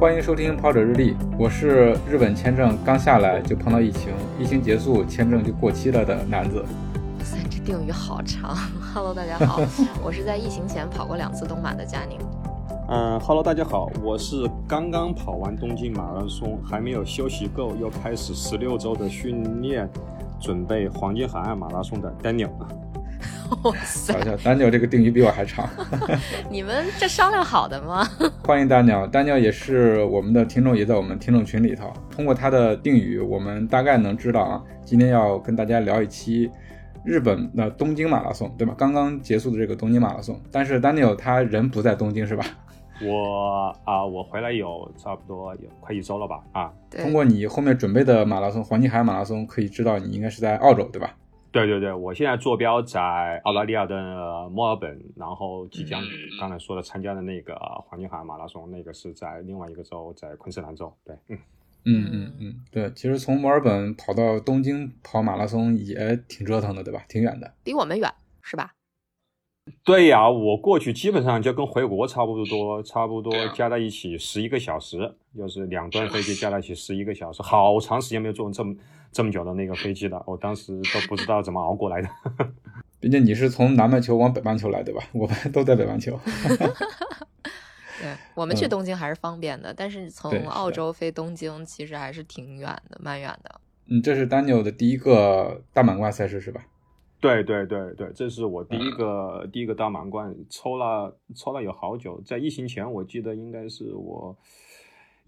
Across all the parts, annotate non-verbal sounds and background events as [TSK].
欢迎收听跑者日历，我是日本签证刚下来就碰到疫情，疫情结束签证就过期了的男子。哇塞，这定语好长。[LAUGHS] Hello，大家好，[LAUGHS] 我是在疫情前跑过两次东马的佳宁。嗯，Hello，大家好，我是刚刚跑完东京马拉松，还没有休息够，又开始十六周的训练，准备黄金海岸马拉松的 Daniel。哇塞，好像丹尼尔这个定语比我还长。[LAUGHS] 你们这商量好的吗？[LAUGHS] 欢迎丹尼尔，丹尼尔也是我们的听众，也在我们听众群里头。通过他的定语，我们大概能知道啊，今天要跟大家聊一期日本的东京马拉松，对吧？刚刚结束的这个东京马拉松，但是丹尼尔他人不在东京，是吧？[LAUGHS] 我啊，我回来有差不多有快一周了吧？啊，通过你后面准备的马拉松，黄金海岸马拉松，可以知道你应该是在澳洲，对吧？对对对，我现在坐标在澳大利亚的墨尔本，然后即将刚才说的参加的那个黄金海岸马拉松，那个是在另外一个州，在昆士兰州。对，嗯嗯嗯嗯，对，其实从墨尔本跑到东京跑马拉松也挺折腾的，对吧？挺远的，离我们远是吧？对呀，我过去基本上就跟回国差不多，差不多加在一起十一个小时，就是两段飞机加在一起十一个小时，好长时间没有坐这么这么久的那个飞机了，我当时都不知道怎么熬过来的。[LAUGHS] 毕竟你是从南半球往北半球来，对吧？[LAUGHS] 我们都在北半球。[LAUGHS] 对我们去东京还是方便的，但是从澳洲飞东京其实还是挺远的，蛮远的。嗯，这是 Daniel 的第一个大满贯赛事是吧？对对对对，这是我第一个第一个大满贯，抽了抽了有好久，在疫情前我记得应该是我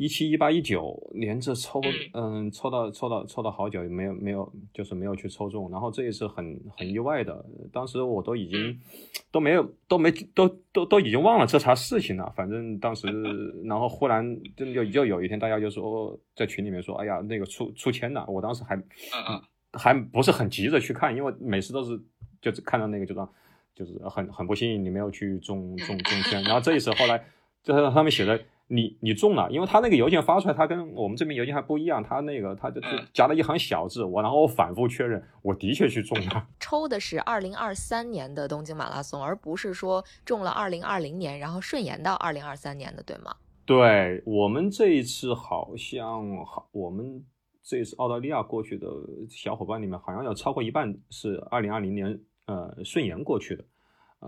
一七一八一九连着抽，嗯，抽到抽到抽到好久，没有没有就是没有去抽中，然后这一次很很意外的，当时我都已经 [TSK] 都没有都没都都都已经忘了这茬事情了，反正当时 [LAUGHS] 然后忽然真就就有一天大家就说在群里面说，哎呀那个出出签了，我当时还嗯。还不是很急着去看，因为每次都是就是看到那个就说就是很很不幸你没有去中中中签，然后这一次后来就是上面写的你你中了，因为他那个邮件发出来，他跟我们这边邮件还不一样，他那个他就就加了一行小字，我然后我反复确认，我的确去中了。[LAUGHS] 抽的是二零二三年的东京马拉松，而不是说中了二零二零年，然后顺延到二零二三年的，对吗？对我们这一次好像好我们。这次澳大利亚过去的小伙伴里面，好像有超过一半是二零二零年呃顺延过去的，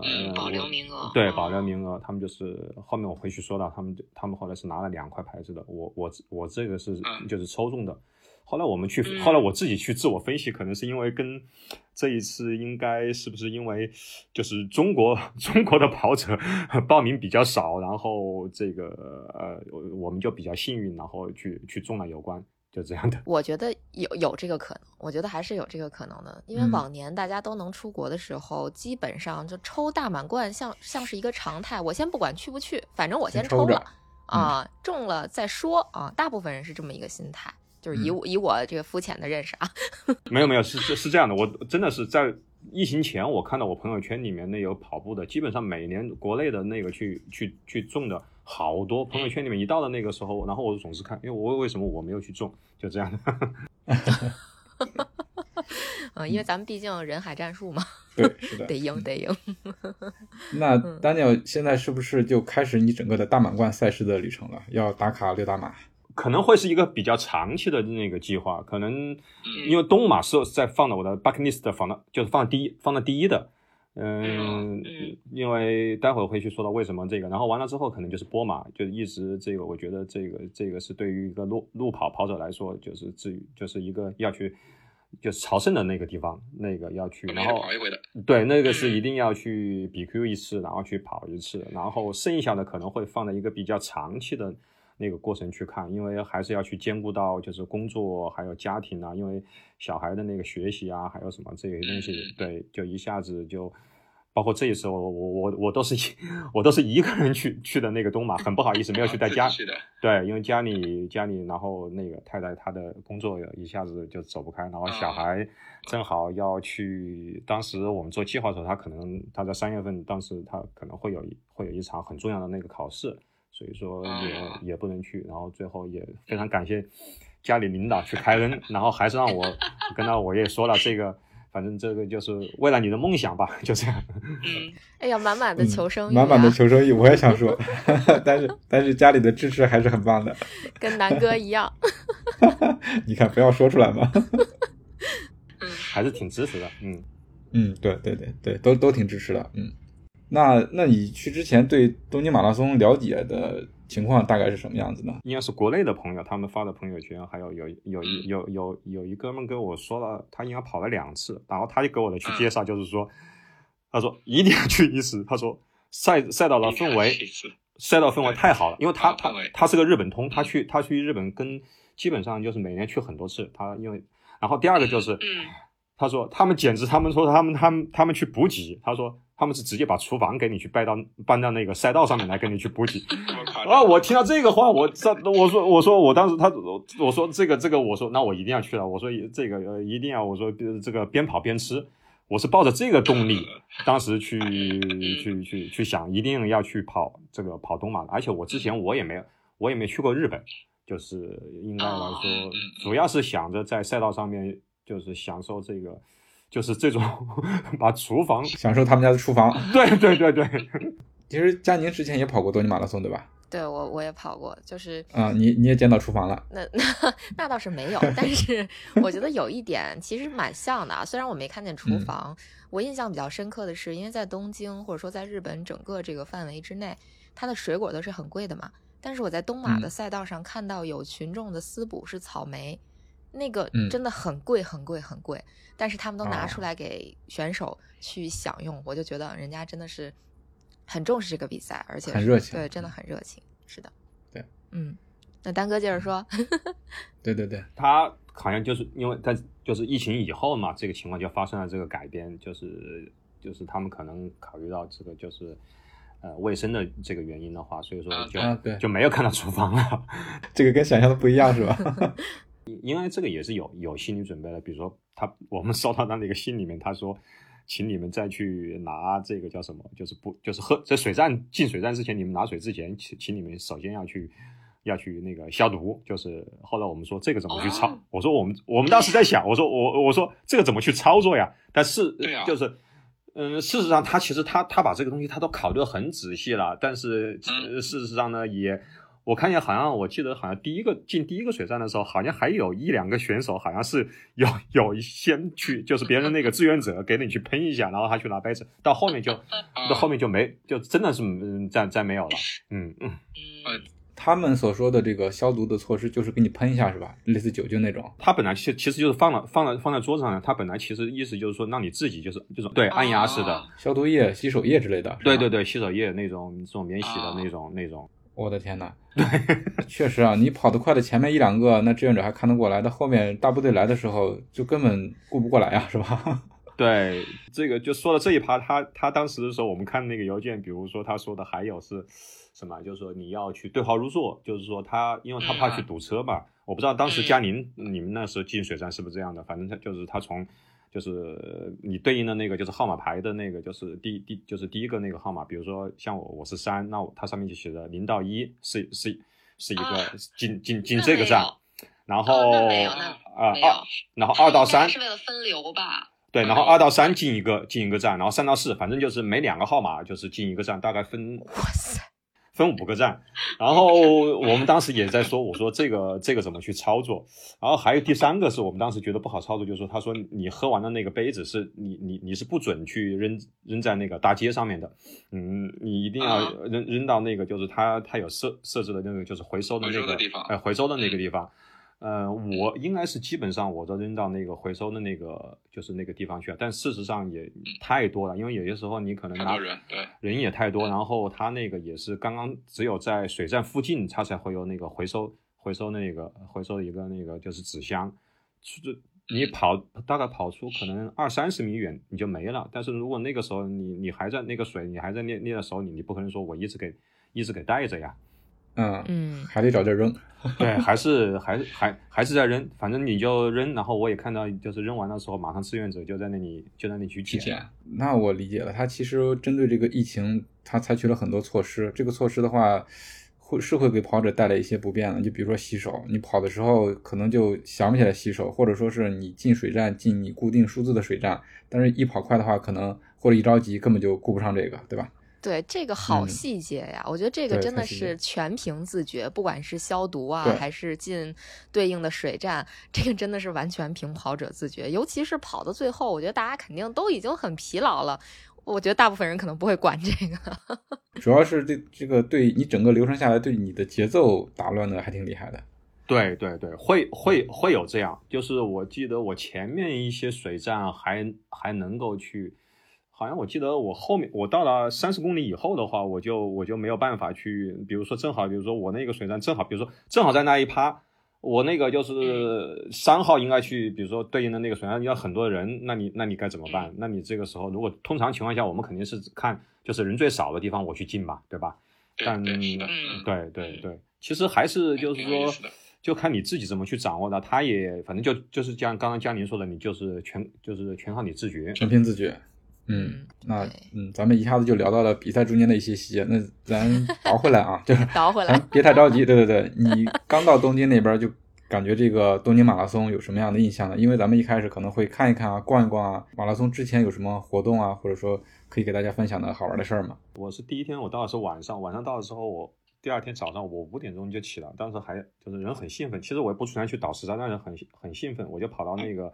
呃保留名额。对，保留名额，他们就是后面我回去说到，他们他们后来是拿了两块牌子的，我我我这个是就是抽中的。后来我们去，后来我自己去自我分析，可能是因为跟这一次应该是不是因为就是中国中国的跑者报名比较少，然后这个呃我们就比较幸运，然后去去中了有关。就这样的，我觉得有有这个可能，我觉得还是有这个可能的，因为往年大家都能出国的时候，基本上就抽大满贯，像像是一个常态。我先不管去不去，反正我先抽了啊，中了再说啊。大部分人是这么一个心态，就是以我以我这个肤浅的认识啊，[LAUGHS] 没有没有是是是这样的，我真的是在疫情前，我看到我朋友圈里面那有跑步的，基本上每年国内的那个去去去中的。好多朋友圈里面一到了那个时候，然后我就总是看，因为我为什么我没有去中，就这样的。[LAUGHS] 嗯，因为咱们毕竟人海战术嘛，[LAUGHS] 对，是的，得赢得赢。[LAUGHS] 那 Daniel 现在是不是就开始你整个的大满贯赛事的旅程了？要打卡六大马？可能会是一个比较长期的那个计划，可能因为东马是在放到我的 bucket list 放到就是放第一，放到第一的。嗯，因为待会儿会去说到为什么这个，然后完了之后可能就是波马，就一直这个，我觉得这个这个是对于一个路路跑跑者来说，就是至于就是一个要去就是朝圣的那个地方，那个要去，然后跑一回的，对，那个是一定要去比 Q 一次，然后去跑一次，然后剩下的可能会放在一个比较长期的。那个过程去看，因为还是要去兼顾到就是工作还有家庭啊，因为小孩的那个学习啊，还有什么这些东西，对，就一下子就包括这一次，我我我我都是一我都是一个人去去的那个东马，很不好意思没有去带家，[LAUGHS] 对，因为家里家里，然后那个太太她的工作一下子就走不开，然后小孩正好要去，当时我们做计划的时候，他可能他在三月份，当时他可能会有会有一场很重要的那个考试，所以说也也不能去，然后最后也非常感谢家里领导去开恩，然后还是让我跟他我也说了这个。反正这个就是为了你的梦想吧，就这样。嗯，哎呀，满满的求生欲，满满的求生欲，我也想说，[LAUGHS] 但是但是家里的支持还是很棒的，跟南哥一样。[LAUGHS] 你看，不要说出来嘛。嗯，还是挺支持的。嗯嗯，对对对对，都都挺支持的。嗯，那那你去之前对东京马拉松了解的？情况大概是什么样子呢？应该是国内的朋友，他们发的朋友圈，还有有有有有有一哥们跟我说了，他应该跑了两次，然后他就给我的去介绍，就是说，他说一定要去一次，他说赛赛道的氛围，赛道氛围太好了，因为他他他是个日本通，他去他去日本跟基本上就是每年去很多次，他因为然后第二个就是，他说他们简直他们说他们他们他们去补给，他说。他们是直接把厨房给你去搬到搬到那个赛道上面来跟你去补给。啊！我听到这个话，我这我说我说我当时他我说这个这个我说那我一定要去了。我说这个呃一定要我说这个边跑边吃。我是抱着这个动力，当时去去去去想一定要去跑这个跑东马的。而且我之前我也没有我也没去过日本，就是应该来说主要是想着在赛道上面就是享受这个。就是这种把厨房享受他们家的厨房，对对对对。其实佳宁之前也跑过多尼马拉松，对吧？对，我我也跑过，就是啊，你你也见到厨房了？那那那倒是没有，但是 [LAUGHS] 我觉得有一点其实蛮像的啊。虽然我没看见厨房，我印象比较深刻的是，因为在东京或者说在日本整个这个范围之内，它的水果都是很贵的嘛。但是我在东马的赛道上看到有群众的私补是草莓。那个真的很贵，很贵，很贵，但是他们都拿出来给选手去享用，我就觉得人家真的是很重视这个比赛，而且很热情，对，真的很热情，是的，对，嗯，那丹哥接着说，[LAUGHS] 对对对，他好像就是因为他就是疫情以后嘛，这个情况就发生了这个改变，就是就是他们可能考虑到这个就是呃卫生的这个原因的话，所以说就对。就没有看到厨房了，[LAUGHS] 这个跟想象的不一样是吧？[LAUGHS] 因为这个也是有有心理准备的，比如说他我们收到他那个信里面，他说，[LAUGHS] 请你们再去拿这个叫什么，就是不就是喝在水站进水站之前，你们拿水之前，请请你们首先要去要去那个消毒。就是后来我们说这个怎么去操，我说我们我们当时在想，我说我我说这个怎么去操作呀？但是就是嗯，事实上他其实他他把这个东西他都考虑的很仔细了，但是事实上呢也。我看见好像，我记得好像第一个进第一个水站的时候，好像还有一两个选手，好像是有有先去，就是别人那个志愿者给你去喷一下，然后他去拿杯子。到后面就到后面就没，就真的是再再没有了。嗯嗯嗯，他们所说的这个消毒的措施就是给你喷一下是吧？类似酒精那种。他本来其其实就是放了放了放在桌子上的，他本来其实意思就是说让你自己就是这种对按压式的消毒液、洗手液之类的。对对对，洗手液那种这种免洗的那种那种。我的天呐，确实啊，你跑得快的前面一两个，那志愿者还看得过来，到后面大部队来的时候，就根本顾不过来呀，是吧？[LAUGHS] 对，这个就说到这一趴，他他当时的时候，我们看那个邮件，比如说他说的还有是什么，就是说你要去对号入座，就是说他因为他怕去堵车嘛，我不知道当时嘉宁你们那时候进水站是不是这样的，反正他就是他从。就是你对应的那个就是号码牌的那个，就是第第就是第一个那个号码，比如说像我我是三，那它上面就写着零到一是是是一个进进进这个站，然后啊二，然后二到 [LAUGHS] 三是为了分流吧？对，然后二到三进一个进一个站，然后三到四反正就是每两个号码就是进一个站，大概分。哇塞！分五个站，然后我们当时也在说，我说这个这个怎么去操作？然后还有第三个是我们当时觉得不好操作，就是说他说你喝完的那个杯子是你你你是不准去扔扔在那个大街上面的，嗯，你一定要扔扔到那个就是他他有设设置的那个就是回收的那个哎回收的那个地方。呃，我应该是基本上我都扔到那个回收的那个就是那个地方去了，但事实上也太多了，因为有些时候你可能拿人对人也太多，然后他那个也是刚刚只有在水站附近，他才会有那个回收回收那个回收一个那个就是纸箱，这你跑大概跑出可能二三十米远你就没了。但是如果那个时候你你还在那个水，你还在捏捏在手里，你不可能说我一直给一直给带着呀。嗯嗯，还得找地儿扔。[LAUGHS] 对，还是还是还还是在扔，反正你就扔。然后我也看到，就是扔完的时候，马上志愿者就在那里就在那里去捡。那我理解了，他其实针对这个疫情，他采取了很多措施。这个措施的话。会是会给跑者带来一些不便的，就比如说洗手，你跑的时候可能就想不起来洗手，或者说是你进水站进你固定数字的水站，但是一跑快的话，可能或者一着急根本就顾不上这个，对吧？对，这个好细节呀，我觉得这个真的是全凭自觉，不管是消毒啊，还是进对应的水站，这个真的是完全凭跑者自觉，尤其是跑到最后，我觉得大家肯定都已经很疲劳了。我觉得大部分人可能不会管这个，[LAUGHS] 主要是这这个对你整个流程下来，对你的节奏打乱的还挺厉害的。对对对，会会会有这样，就是我记得我前面一些水站还还能够去，好像我记得我后面我到了三十公里以后的话，我就我就没有办法去，比如说正好，比如说我那个水站正好，比如说正好在那一趴。我那个就是三号应该去，比如说对应的那个水站要很多人，那你那你该怎么办？那你这个时候如果通常情况下，我们肯定是看就是人最少的地方我去进吧，对吧？但对对对，其实还是就是说，就看你自己怎么去掌握的。他也反正就就是像刚刚江宁说的，你就是全就是全靠你自觉，全凭自觉。嗯，那嗯，咱们一下子就聊到了比赛中间的一些细节，那咱倒回来啊，[LAUGHS] 就是倒回来，别太着急。对对对，你刚到东京那边就感觉这个东京马拉松有什么样的印象呢？因为咱们一开始可能会看一看啊，逛一逛啊，马拉松之前有什么活动啊，或者说可以给大家分享的好玩的事儿吗？我是第一天我到的是晚上，晚上到的时候，我第二天早上我五点钟就起了，当时还就是人很兴奋。其实我也不出来去倒时差，但是很很兴奋，我就跑到那个。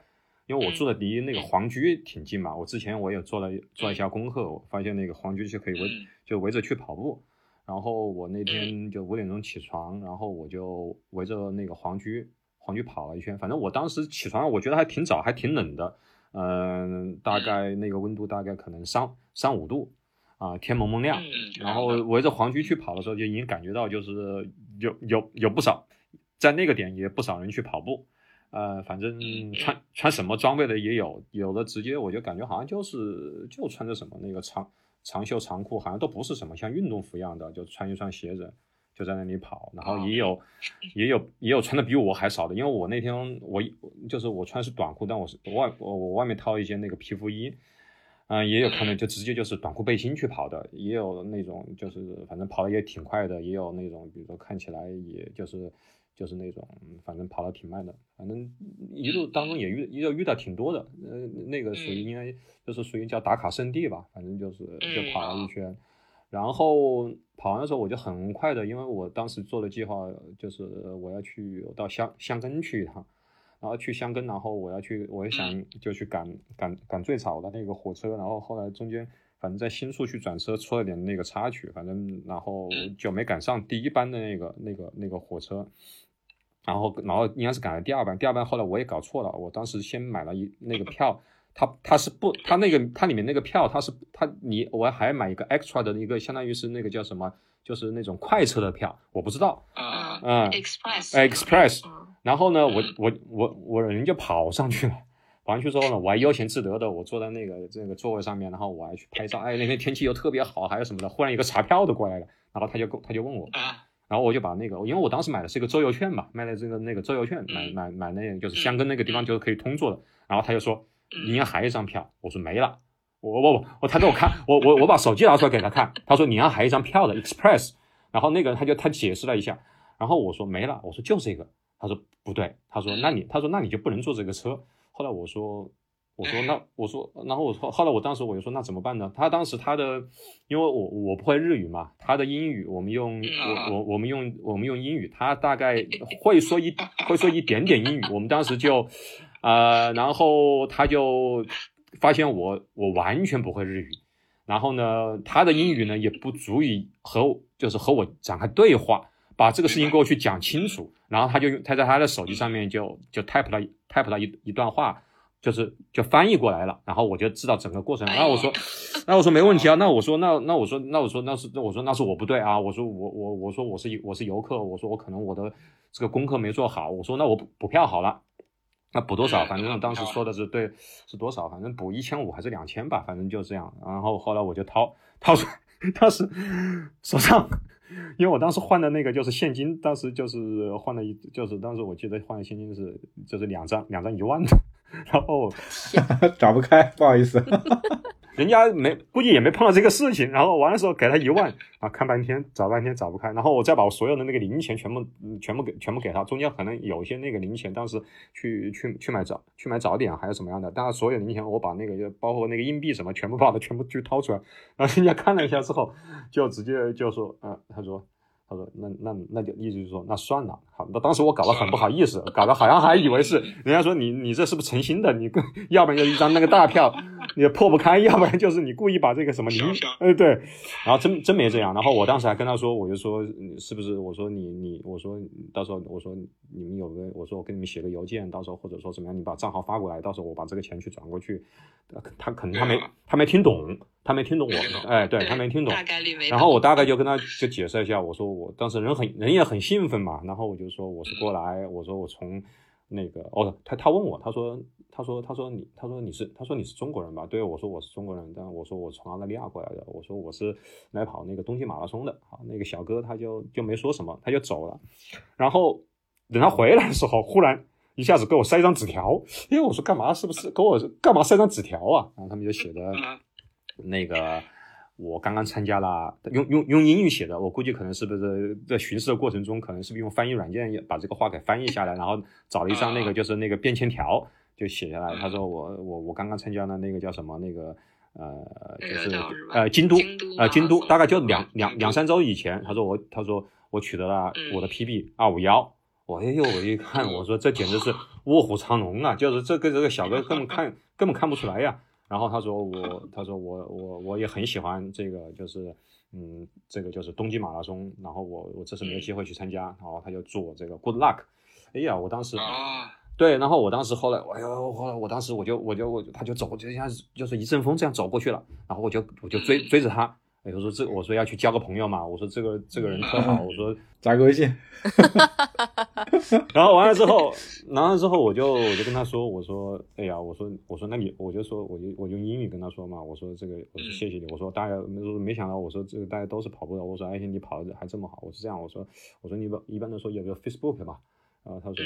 因为我住的离那个皇居挺近嘛，我之前我也做了做一下功课，我发现那个皇居就可以围就围着去跑步。然后我那天就五点钟起床，然后我就围着那个皇居皇居跑了一圈。反正我当时起床，我觉得还挺早，还挺冷的，嗯，大概那个温度大概可能三三五度啊，天蒙蒙亮。然后围着皇居去跑的时候，就已经感觉到就是有有有不少在那个点也不少人去跑步。呃，反正穿穿什么装备的也有，有的直接我就感觉好像就是就穿着什么那个长长袖长裤，好像都不是什么像运动服一样的，就穿一双鞋子就在那里跑。然后也有也有也有穿的比我还少的，因为我那天我就是我穿是短裤，但我是外我我外面套一件那个皮肤衣，嗯，也有可能就直接就是短裤背心去跑的，也有那种就是反正跑的也挺快的，也有那种比如说看起来也就是。就是那种，反正跑的挺慢的，反正一路当中也遇遇到遇到挺多的，呃，那个属于应该就是属于叫打卡圣地吧，反正就是就跑了一圈，然后跑完的时候我就很快的，因为我当时做的计划就是我要去到香香根去一趟，然后去香根，然后我要去，我也想就去赶赶赶最早的那个火车，然后后来中间。反正在新宿去转车出了点那个插曲，反正然后就没赶上第一班的那个那个那个火车，然后然后应该是赶了第二班，第二班后来我也搞错了，我当时先买了一那个票，他他是不他那个他里面那个票他是他你我还买一个 extra 的一个相当于是那个叫什么，就是那种快车的票，我不知道，嗯，express。Express，然后呢我我我我人就跑上去了。跑上去之后呢，我还悠闲自得的，我坐在那个这个座位上面，然后我还去拍照。哎，那天天气又特别好，还有什么的。忽然一个查票的过来了，然后他就他就问我，然后我就把那个，因为我当时买的是一个周游券嘛，买的这个那个周游券，买买买那个就是香根那个地方就是可以通坐的。然后他就说，你要还一张票？我说没了。我我我他给我看，我我我把手机拿出来给他看，他说你要还一张票的 express。然后那个他就他解释了一下，然后我说没了，我说就这个。他说不对，他说那你他说那你就不能坐这个车。后来我说，我说那我说，然后我说，后来我当时我就说那怎么办呢？他当时他的，因为我我不会日语嘛，他的英语我们用我我我们用我们用英语，他大概会说一会说一点点英语。我们当时就，呃，然后他就发现我我完全不会日语，然后呢，他的英语呢也不足以和就是和我展开对话，把这个事情给我去讲清楚。然后他就他在他的手机上面就就 type 了 type 了一一段话，就是就翻译过来了。然后我就知道整个过程。然后我说，那我说没问题啊。[LAUGHS] 那我说那那我说那我说那是那我说那是我不对啊。我说我我我说我是我是游客。我说我可能我的这个功课没做好。我说那我补补票好了。那补多少？反正当时说的是对，是多少？反正补一千五还是两千吧，反正就这样。然后后来我就掏掏出，[LAUGHS] 当时手上，因为我当时换的那个就是现金，当时就是换了一，就是当时我记得换的现金是就是两张两张一万的，[LAUGHS] 然后 [LAUGHS] 找不开，不好意思。[LAUGHS] 人家没估计也没碰到这个事情，然后完的时候给他一万啊，看半天找半天找不开，然后我再把我所有的那个零钱全部全部给全部给他，中间可能有些那个零钱，当时去去去买早去买早点还是什么样的，但是所有零钱我把那个就包括那个硬币什么全部把它全部去掏出来，然后人家看了一下之后，就直接就说，嗯，他说。他说：“那那那就意思就是说，那算了。好，那当时我搞得很不好意思，搞得好像还以为是人家说你你这是不是诚心的？你要不然就一张那个大票，[LAUGHS] 你破不开；要不然就是你故意把这个什么你，哎对。然后真真没这样。然后我当时还跟他说，我就说是不是？我说你你我说到时候我说你们有个我说我给你们写个邮件，到时候或者说怎么样，你把账号发过来，到时候我把这个钱去转过去。他可能他没他没听懂。”他没听懂我，哎，对他没听懂，然后我大概就跟他就解释一下，我说我当时人很人也很兴奋嘛，然后我就说我是过来，我说我从那个哦，他他问我，他说他说他说你他说你是他说你是中国人吧？对，我说我是中国人，但我说我从澳大利亚过来的，我说我是来跑那个东京马拉松的，好，那个小哥他就就没说什么，他就走了，然后等他回来的时候，忽然一下子给我塞一张纸条，因为我说干嘛？是不是给我干嘛塞张纸条啊？然后他们就写的。那个，我刚刚参加了，用用用英语写的，我估计可能是不是在巡视的过程中，可能是不是用翻译软件把这个话给翻译下来，然后找了一张那个就是那个便签条就写下来。他说我我我刚刚参加了那个叫什么那个呃就是呃京都呃京都大概就两两两三周以前，他说我他说我取得了我的 PB 二五幺，我哎呦我一看我说这简直是卧虎藏龙啊，就是这个这个小哥根本看根本看不出来呀。然后他说我，他说我我我也很喜欢这个，就是嗯，这个就是东京马拉松。然后我我这次没有机会去参加，然后他就祝我这个 good luck。哎呀，我当时对，然后我当时后来，哎呦，后来我当时我就我就我他就走，就像就是一阵风这样走过去了。然后我就我就追追着他。哎，我说这，我说要去交个朋友嘛。我说这个这个人特好，我说 [LAUGHS] 加个微信。[LAUGHS] [LAUGHS] 然后完了之后，完了之后我就我就跟他说，我说哎呀，我说我说那你我就说我就我用英语跟他说嘛。我说这个我说谢谢你。我说大家没没想到，我说这个大家都是跑步的。我说而且你跑的还这么好。我是这样，我说我说你不一般的说有没有 Facebook 嘛？然后他说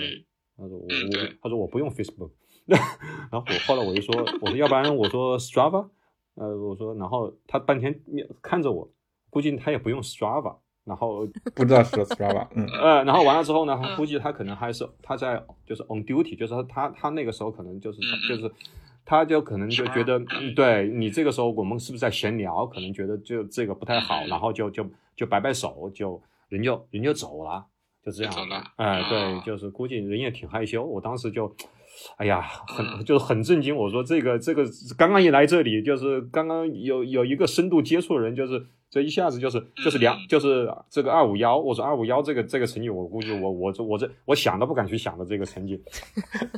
他说我我他说我不用 Facebook。然后我后来我就说我说要不然我说 Strava。呃，我说，然后他半天看着我，估计他也不用 Strava，然后 [LAUGHS] 不知道是 Strava，嗯，[LAUGHS] 呃，然后完了之后呢，估计他可能还是他在就是 on duty，就是他他那个时候可能就是就是他就可能就觉得，对你这个时候我们是不是在闲聊，可能觉得就这个不太好，然后就就就摆摆手，就人就人就走了，就这样，哎，对，就是估计人也挺害羞，我当时就。哎呀，很就是很震惊。我说这个这个刚刚一来这里，就是刚刚有有一个深度接触的人，就是。这一下子就是就是两就是这个二五幺，我说二五幺这个这个成绩，我估计我我这我这我想都不敢去想的这个成绩，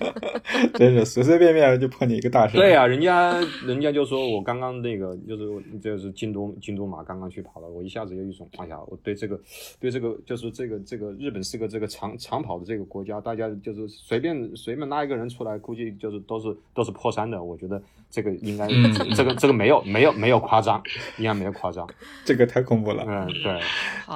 [LAUGHS] 真是随随便便就破你一个大神。对啊，人家人家就说我刚刚那个就是就是京都京都马刚刚去跑了，我一下子有一种哎呀，我对这个对这个就是这个这个日本是个这个长长跑的这个国家，大家就是随便随便拉一个人出来，估计就是都是都是破三的。我觉得这个应该这个这个没有没有没有夸张，应该没有夸张。这个太恐怖了，嗯，对，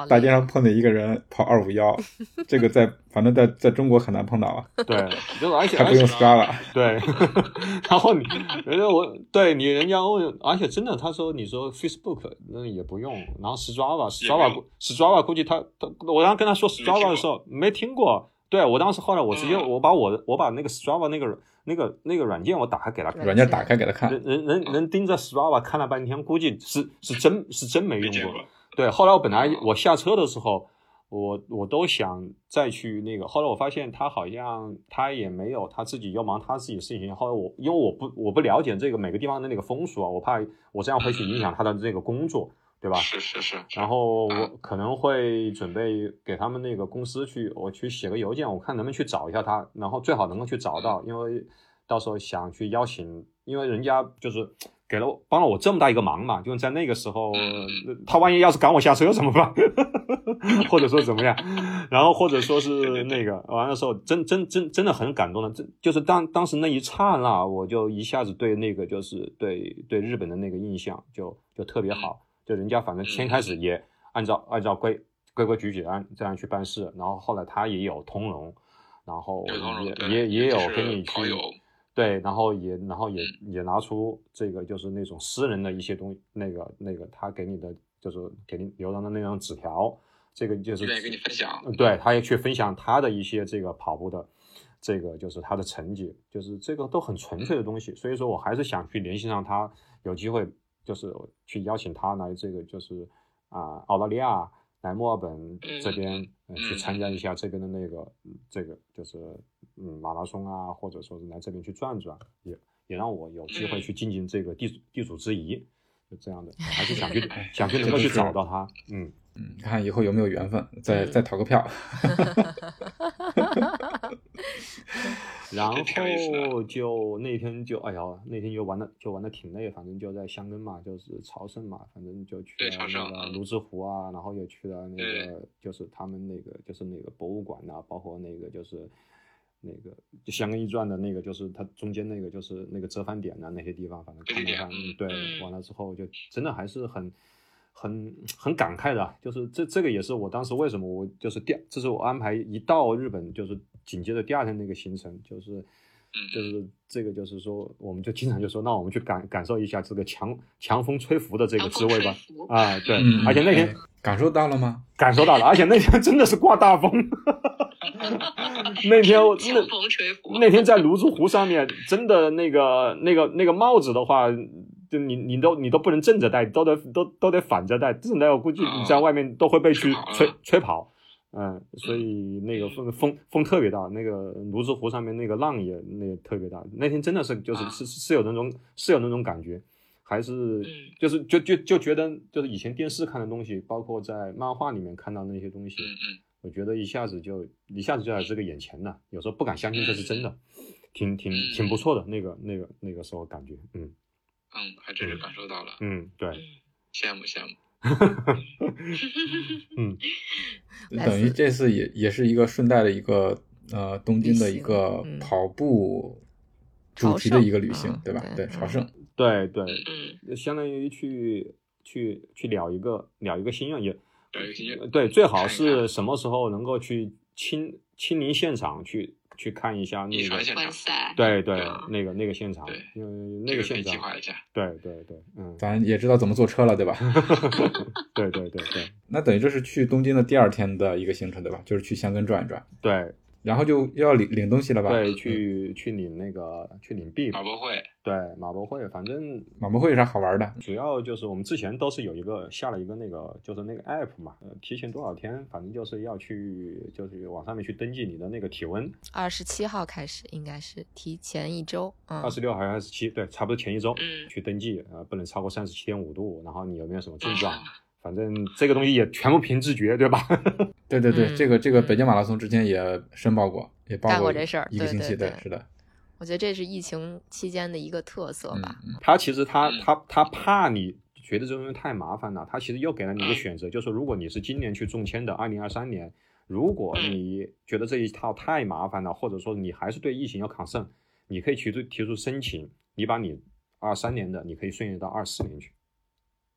大街上碰见一个人跑二五幺，[LAUGHS] 这个在反正在在中国很难碰到啊。对，就是而且还不用刷了。[LAUGHS] 对，[LAUGHS] 然后你人家我对你人家问，而且真的他说你说 Facebook 那也不用，然后 Strava，Strava，Strava 估计他他我刚跟他说 Strava 的时候没听过。对我当时后来我直接我把我我把那个 Strava 那个那个那个软件我打开给他看，软件打开给他看，人人人盯着 Strava 看了半天，估计是是真 [LAUGHS] 是真没用过。对，后来我本来我下车的时候，我我都想再去那个，后来我发现他好像他也没有他自己要忙他自己的事情。后来我因为我不我不了解这个每个地方的那个风俗啊，我怕我这样会去影响他的这个工作。对吧？是是是。然后我可能会准备给他们那个公司去，我去写个邮件，我看能不能去找一下他，然后最好能够去找到，因为到时候想去邀请，因为人家就是给了我帮了我这么大一个忙嘛，就在那个时候，他万一要是赶我下车怎么办？[LAUGHS] 或者说怎么样？[LAUGHS] 然后或者说是那个完了时候，真真真真的很感动的，这就是当当时那一刹那，我就一下子对那个就是对对日本的那个印象就就特别好，就人家反正先开始也按照按照规规规矩矩按这样去办事，然后后来他也有通融，然后也也也有跟你去。对，然后也，然后也也拿出这个，就是那种私人的一些东西，那个那个他给你的，就是给你留上的那张纸条，这个就是愿意跟你分享。对，他也去分享他的一些这个跑步的，这个就是他的成绩，就是这个都很纯粹的东西。所以说我还是想去联系上他，有机会就是去邀请他来这个就是啊澳大利亚。来墨尔本这边去参加一下这边的那个，这个就是嗯马拉松啊，或者说是来这边去转转，也也让我有机会去尽尽这个地地主之谊，就这样的，还是想去想去能够去找到他，嗯嗯，看以后有没有缘分，再再投个票。[LAUGHS] [LAUGHS] 然 [LAUGHS] 后就那天就哎呀，那天就玩的就玩的挺累，反正就在香根嘛，就是朝圣嘛，反正就去了那个泸沽湖啊，然后又去了那个就是他们那个就是那个博物馆呐，包括那个就是那个就香根一转的那个就是它中间那个就是那个折返点呐那些地方，反正看了看，对，完了之后就真的还是很很很感慨的，就是这这个也是我当时为什么我就是第这是我安排一到日本就是。紧接着第二天那个行程就是，就是这个就是说，我们就经常就说，那我们去感感受一下这个强强风吹拂的这个滋味吧。啊，对，而且那天感受到了吗？感受到了，而且那天真的是刮大风。[LAUGHS] 那天强风吹拂，那天在泸沽湖上面，真的那个那个那个帽子的话，就你你都你都不能正着戴，都得都都得反着戴，正着戴我估计你在外面都会被去吹吹跑。嗯，所以那个风风风特别大，那个泸沽湖上面那个浪也那个特别大。那天真的是就是是是有那种是有那种感觉，还是就是就就就觉得就是以前电视看的东西，包括在漫画里面看到那些东西，我觉得一下子就一下子就在这个眼前了。有时候不敢相信这是真的，[LAUGHS] 挺挺挺不错的那个那个那个时候感觉，嗯嗯，还真是感受到了，嗯，对，羡慕羡慕。[LAUGHS] 嗯，[LAUGHS] 等于这次也也是一个顺带的一个呃东京的一个跑步主题的一个旅行，对吧？对，朝圣，对对，相当于去去去了一个了一个心愿，也对，最好是什么时候能够去亲亲临现场去。去看一下那个对对，那个那个现场，嗯那个现场，对对对，嗯，咱也知道怎么坐车了，对吧？对对对对，[LAUGHS] 那等于这是去东京的第二天的一个行程，对吧？就是去箱根转一转，对。然后就要领领东西了吧？对，去去领那个去领币。马博会。对，马博会，反正马博会有啥好玩的？主要就是我们之前都是有一个下了一个那个就是那个 app 嘛，呃，提前多少天，反正就是要去就是往上面去登记你的那个体温。二十七号开始，应该是提前一周。二十六还是二十七？对，差不多前一周去登记，呃，不能超过三十七点五度，然后你有没有什么症状？反正这个东西也全部凭直觉，对吧？[LAUGHS] 对对对，这个这个北京马拉松之前也申报过，也报过这事儿，一个星期对，是的。我觉得这是疫情期间的一个特色吧。他其实他他他怕你觉得这东西太麻烦了，他其实又给了你一个选择，就是如果你是今年去中签的，二零二三年，如果你觉得这一套太麻烦了，或者说你还是对疫情要抗胜，你可以提出提出申请，你把你二三年的，你可以顺延到二四年去。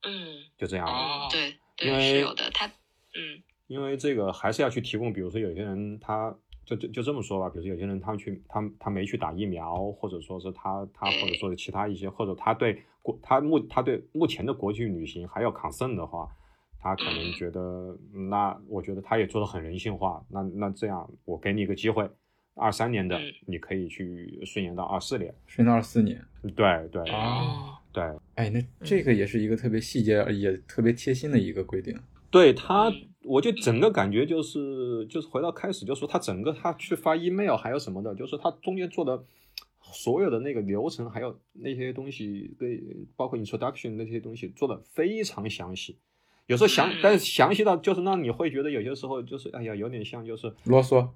嗯，就这样。哦，对，对，是有的。他，嗯，因为这个还是要去提供，比如说有些人他就就就这么说吧，比如说有些人他去他他没去打疫苗，或者说是他他或者说是其他一些，或者他对国他目他对目前的国际旅行还要抗胜的话，他可能觉得那我觉得他也做的很人性化。那那这样我给你一个机会，二三年的你可以去顺延到二四年，顺延到二四年。对对哦。对，哎，那这个也是一个特别细节也特别贴心的一个规定。对他，我就整个感觉就是就是回到开始，就说他整个他去发 email 还有什么的，就是他中间做的所有的那个流程，还有那些东西，对，包括 introduction 那些东西做的非常详细。有时候详，但是详细到就是让你会觉得有些时候就是哎呀，有点像就是啰嗦。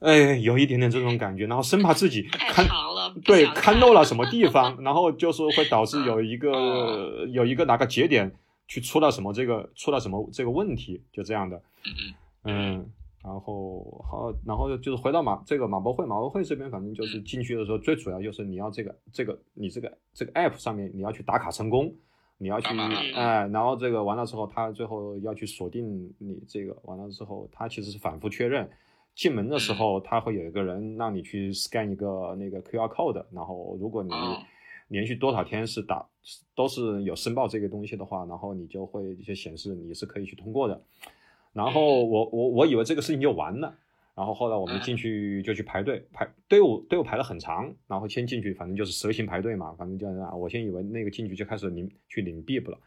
哎，有一点点这种感觉，然后生怕自己看了，对看漏了什么地方，然后就是会导致有一个有一个哪个节点去出了什么这个出了什么这个问题，就这样的。嗯，然后好，然后就是回到马这个马博会，马博会这边反正就是进去的时候，最主要就是你要这个这个你这个这个 app 上面你要去打卡成功，你要去哎，然后这个完了之后，他最后要去锁定你这个完了之后，他其实是反复确认。进门的时候，他会有一个人让你去 scan 一个那个 QR code，然后如果你哦连续多少天是打都是有申报这个东西的话，然后你就会就显示你是可以去通过的。然后我我我以为这个事情就完了，然后后来我们进去就去排队，排队伍队伍排了很长，然后先进去，反正就是蛇形排队嘛，反正就是啊，我先以为那个进去就开始领去领 BIP 了，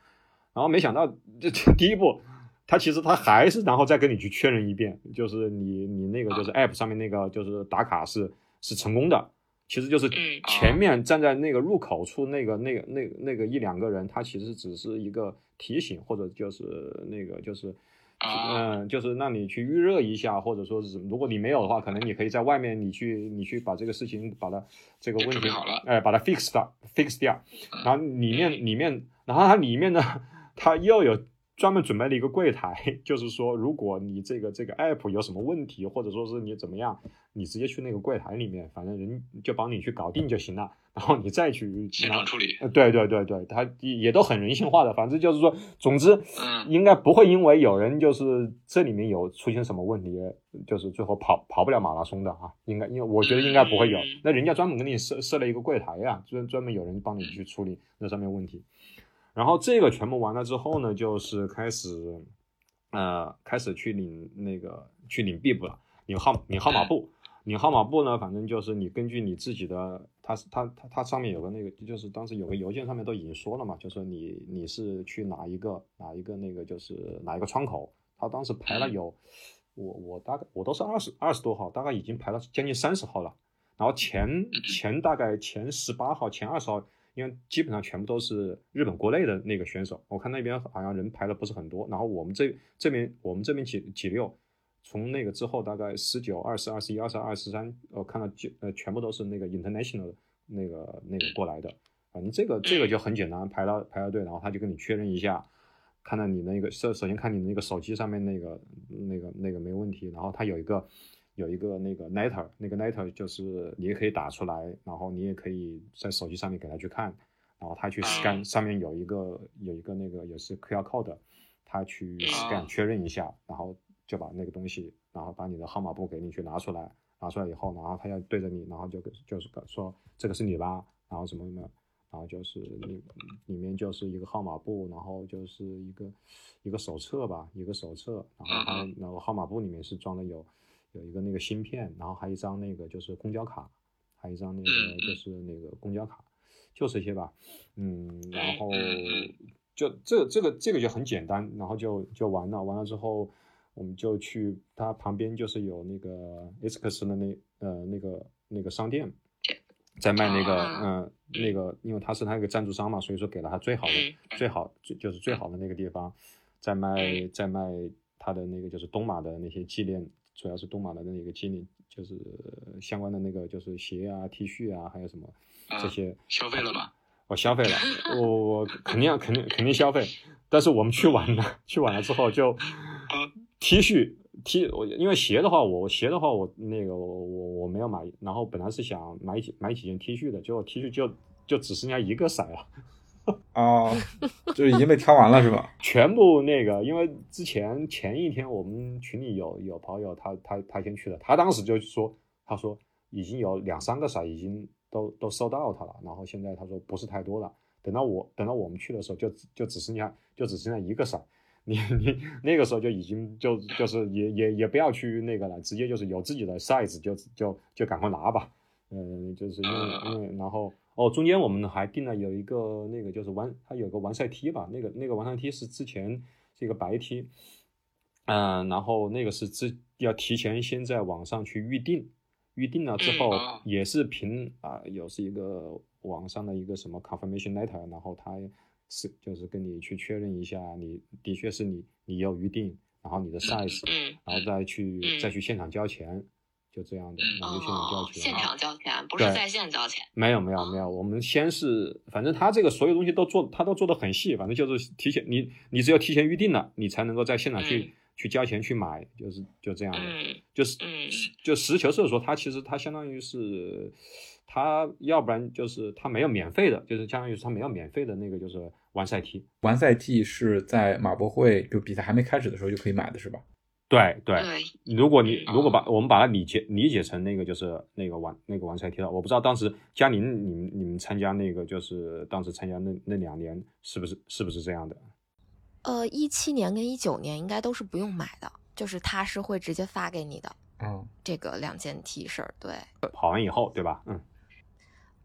然后没想到这这第一步，他其实他还是然后再跟你去确认一遍，就是你你那个就是 App 上面那个就是打卡是是成功的，其实就是嗯前面站在那个入口处那个那个那个那个一两个人，他其实只是一个提醒或者就是那个就是。啊嗯，就是让你去预热一下，或者说是如果你没有的话，可能你可以在外面你去你去把这个事情把它这个问题好了哎，把它 fix 掉 fix 掉，嗯。然后里面里面，然后它里面呢，它又有专门准备了一个柜台，[LAUGHS] 就是说如果你这个这个 app 有什么问题，或者说是你怎么样，你直接去那个柜台里面，反正人就帮你去搞定就行了，[LAUGHS] 然后你再去拿现场处理。呃，对对对对，他也都很人性化的，反正就是说，总之，嗯。应该不会因为有人就是这里面有出现什么问题，就是最后跑跑不了马拉松的啊，应该，因为我觉得应该不会有。嗯，那人家专门给你设设了一个柜台呀、专专门有人帮你去处理那上面问题，然后这个全部完了之后呢，就是开始，呃，开始去领那个去领 BIP 了，领号领号码布。领号码布呢，反正就是你根据你自己的，它是它它它上面有个那个，就是当时有个邮件上面都已经说了嘛，就说你你是去哪一个哪一个那个就是哪一个窗口，他当时排了有，我我大概我都是二十二十多号，大概已经排了将近三十号了，然后前前大概前十八号前二十号，因为基本上全部都是日本国内的那个选手，我看那边好像人排的不是很多，然后我们这这边我们这边几几六。从那个之后，大概十九、二十、二十一、二十二、二十三，我看到就呃全部都是那个 international 那个那个过来的。反正这个这个就很简单，排到排到队，然后他就跟你确认一下，看到你那个首首先看你那个手机上面那个那个那个没问题，然后他有一个有一个那个 letter，那个 letter 就是你也可以打出来，然后你也可以在手机上面给他去看，然后他去 scan 上面有一个有一个那个也是 QR code，他去 scan 确认一下，然后。就把那个东西，然后把你的号码布给你去拿出来，拿出来以后，然后他要对着你，然后就就是说这个是你吧，然后什么什么，然后就是里里面就是一个号码布，然后就是一个一个手册吧，一个手册，然后它然后号码布里面是装的有有一个那个芯片，然后还有一张那个就是公交卡，还有一张那个就是那个公交卡，就这些吧，嗯，然后就这这个这个就很简单，然后就就完了，完了之后。我们就去它旁边，就是有那个 X 的那呃那个那个商店，在卖那个嗯、呃、那个，因为他是他那个赞助商嘛，所以说给了他最好的最好最就是最好的那个地方，在卖在卖他的那个就是东马的那些纪念，主要是东马的那个经理，就是相关的那个就是鞋啊、T 恤啊，还有什么这些消费了吧？我消费了，[LAUGHS] 我我肯定要肯定肯定消费，但是我们去晚了，去晚了之后就。T 恤 T 我因为鞋的话，我鞋的话我那个我我我没有买，然后本来是想买几买几件 T 恤的，结果 T 恤就就只剩下一个色了。[LAUGHS] 啊，就已经被挑完了是吧？[LAUGHS] 全部那个，因为之前前一天我们群里有有朋友他他他先去了，他当时就说他说已经有两三个色已经都都收到他了，然后现在他说不是太多了，等到我等到我们去的时候就 [LAUGHS] 就只剩下就只剩下一个色。你你那个时候就已经就就是也也也不要去那个了，直接就是有自己的 size 就就就赶快拿吧，嗯，就是因为因为然后哦中间我们还定了有一个那个就是完它有个完赛梯吧，那个那个完赛梯是之前是一个白梯嗯，然后那个是之要提前先在网上去预定，预定了之后也是凭啊有是一个网上的一个什么 confirmation letter，然后它。是，就是跟你去确认一下，你的确是你，你要预定，然后你的 size，嗯，然后再去、嗯、再去现场交钱，就这样的，我们就现场交钱。哦、现场交钱，不是在线交钱。没有没有没有，我们先是，反正他这个所有东西都做，他都做的很细，反正就是提前，你你只有提前预定了，你才能够在现场去、嗯、去交钱去买，就是就这样的，嗯就是嗯就实事求是的说，他其实他相当于是，他要不然就是他没有免费的，就是相当于是他没有免费的那个就是完赛 T，。完赛 T 是在马博会就比赛还没开始的时候就可以买的是吧？对对，对，如果你如果把我们把它理解理解成那个就是那个完那个完赛题了，我不知道当时嘉宁你们你们参加那个就是当时参加那那两年是不是是不是这样的？呃，一七年跟一九年应该都是不用买的，就是他是会直接发给你的嗯，这个两件 T 恤。对，跑完以后对吧？嗯，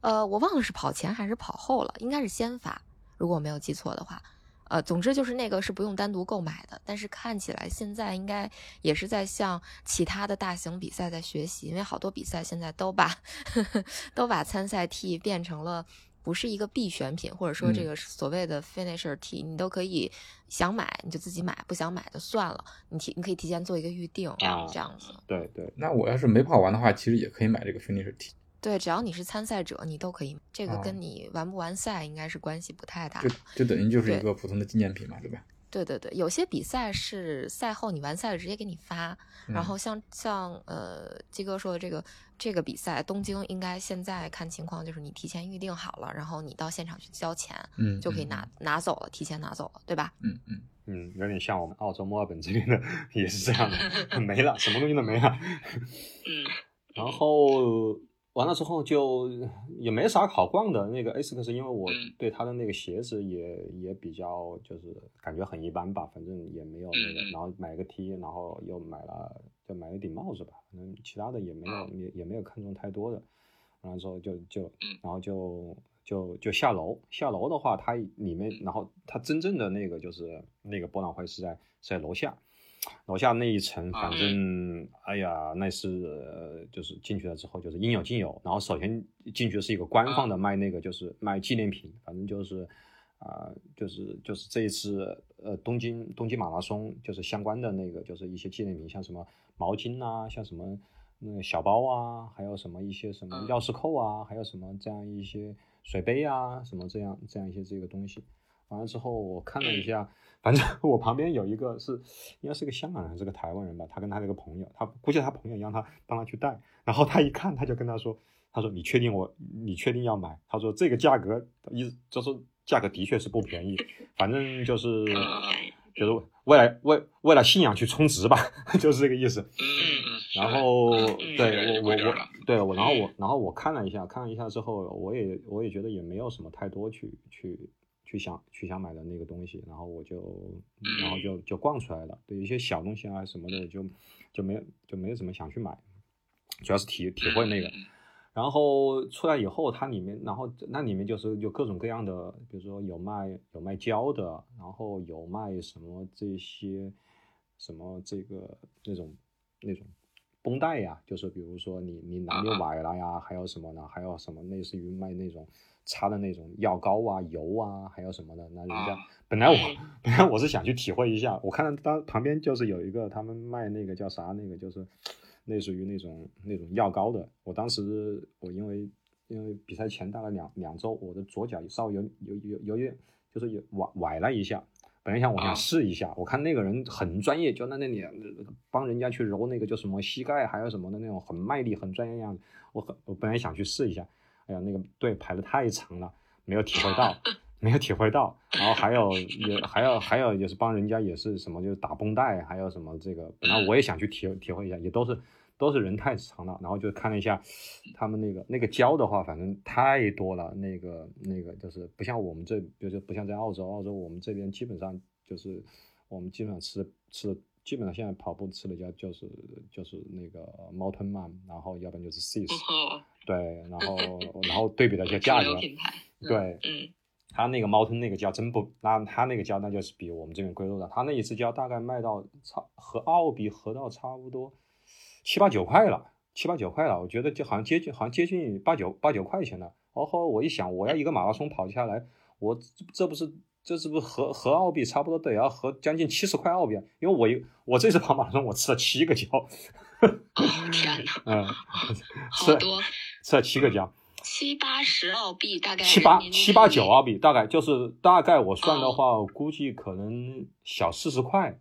呃，我忘了是跑前还是跑后了，应该是先发，如果我没有记错的话。呃，总之就是那个是不用单独购买的，但是看起来现在应该也是在向其他的大型比赛在学习，因为好多比赛现在都把 [LAUGHS] 都把参赛 T 变成了不是一个必选品，或者说这嗯。个所谓的 finisher T，、你都可以想买你就自己买，不想买就算了，你提你可以提前做一个预定，啊这样子。对对，那我要是没跑完的话，其实也可以买这个 finisher T，对，只要你是参赛者，你都可以。这个哦跟你完不完赛应该是关系不太大就的。就等于就是一个普通的纪念品嘛，对吧？对对对，有些比赛是赛后你完赛了直接给你发，然嗯后像像呃鸡哥说的这个这个比赛，东京应该现在看情况就是你提前预定好了，然后你到现场去交钱嗯，就可以拿拿走了，提前拿走了，对吧？嗯嗯，嗯，有点像我们澳洲墨尔本这边的也是这样的，[LAUGHS] 没了，什么东西都没了。嗯 [LAUGHS] 然后完了之后就也没啥好逛的。那个 ASICS，因为我嗯对它的那个鞋子也也比较就是感觉很一般吧，反正也没有那个，然后买个 T，然后又买了就买了一顶帽子吧，反正其他的也没有嗯也也没有看中太多的。完了之后就就嗯然后就就就下楼，下楼的话，它里面然后它真正的那个就是那个博览会是在是在楼下。楼下那一层，反正哎呀，那是、呃、就是进去了之后就是应有尽有。然后首先进去是一个官方的卖那个就是卖纪念品，反正就是啊、就是就是这一次呃东京东京马拉松就是相关的那个就是一些纪念品，像什么毛巾啊，像什么那个小包啊，还有什么一些什么嗯钥匙扣啊，还有什么这样一些水杯啊，什么这样这样一些这个东西。完了之后，我看了一下，反正 [LAUGHS] 我旁边有一个是应该是个香港人还是个台湾人吧，他跟他那个朋友，他估计他朋友让他帮他去带，然后他一看他就跟他说，他说你确定我你确定要买？他说这个价格一就是价格的确是不便宜，反正就是嗯就是为了为为了信仰去充值吧，[LAUGHS] 就是这个意思。然后嗯对我我我嗯对我，然后我然后我看了一下，看了一下之后，我也我也觉得也没有什么太多去去去想去想买的那个东西，然后我就然后就就逛出来了。对一些小东西啊什么的，就就没有就没有怎么想去买，主要是体体会那个。然后出来以后，它里面，然后那里面就是有各种各样的，比如说有卖有卖胶的，然后有卖什么这些什么这个那种那种绷带呀，就是比如说你你哪里崴了呀，还有什么呢？还有什么类似于卖那种擦的那种药膏啊、油啊，还有什么的？那人家啊。本来我 [LAUGHS] 本来我是想去体会一下，我看到当旁边就是有一个他们卖那个叫啥那个就是类似于那种那种药膏的，我当时我因为因为比赛前大概两两周，我的左脚稍微有有有有点就是有崴崴了一下，本来想我想啊。试一下，我看那个人很专业，就在那里帮人家去揉那个叫什么膝盖还有什么的那种很卖力很专业样子，我很我本来想去试一下，哎呀那个队排的太长了，没有体会到。[LAUGHS] 没有体会到，然后还有也还有还有也是帮人家也是什么就是打绷带，还有什么这个，本来我也想去体体会一下，也都是都是人太长了，然后就看了一下他们那个那个胶的话，反正太多了，那个那个就是不像我们这，比如说不像在澳洲，澳洲我们这边基本上就是我们基本上吃的吃的基本上现在跑步吃的胶就是就是那个 Mountain Man，然后要不然就是 Cis，哦，对，然后然后对比了一下价格对，嗯他那个猫吞那个胶真不，那他那个胶那就是比我们这边贵多了。他那一次胶大概卖到差和奥比合到差不多七八九块了，七八九块了，我觉得就好像接近好像接近八九八九块钱了。然后我一想，我要一个马拉松跑下来，我这这不是这是不是合合澳币差不多得要合将近七十块澳币啊？因为我一我这次跑马拉松我吃了七个胶，哦天 [LAUGHS] 哪，嗯，[LAUGHS] 好多吃了七个胶。七八十澳币，大概七八七八九澳币，大概就是大概我算的话，我估计可能小四十块，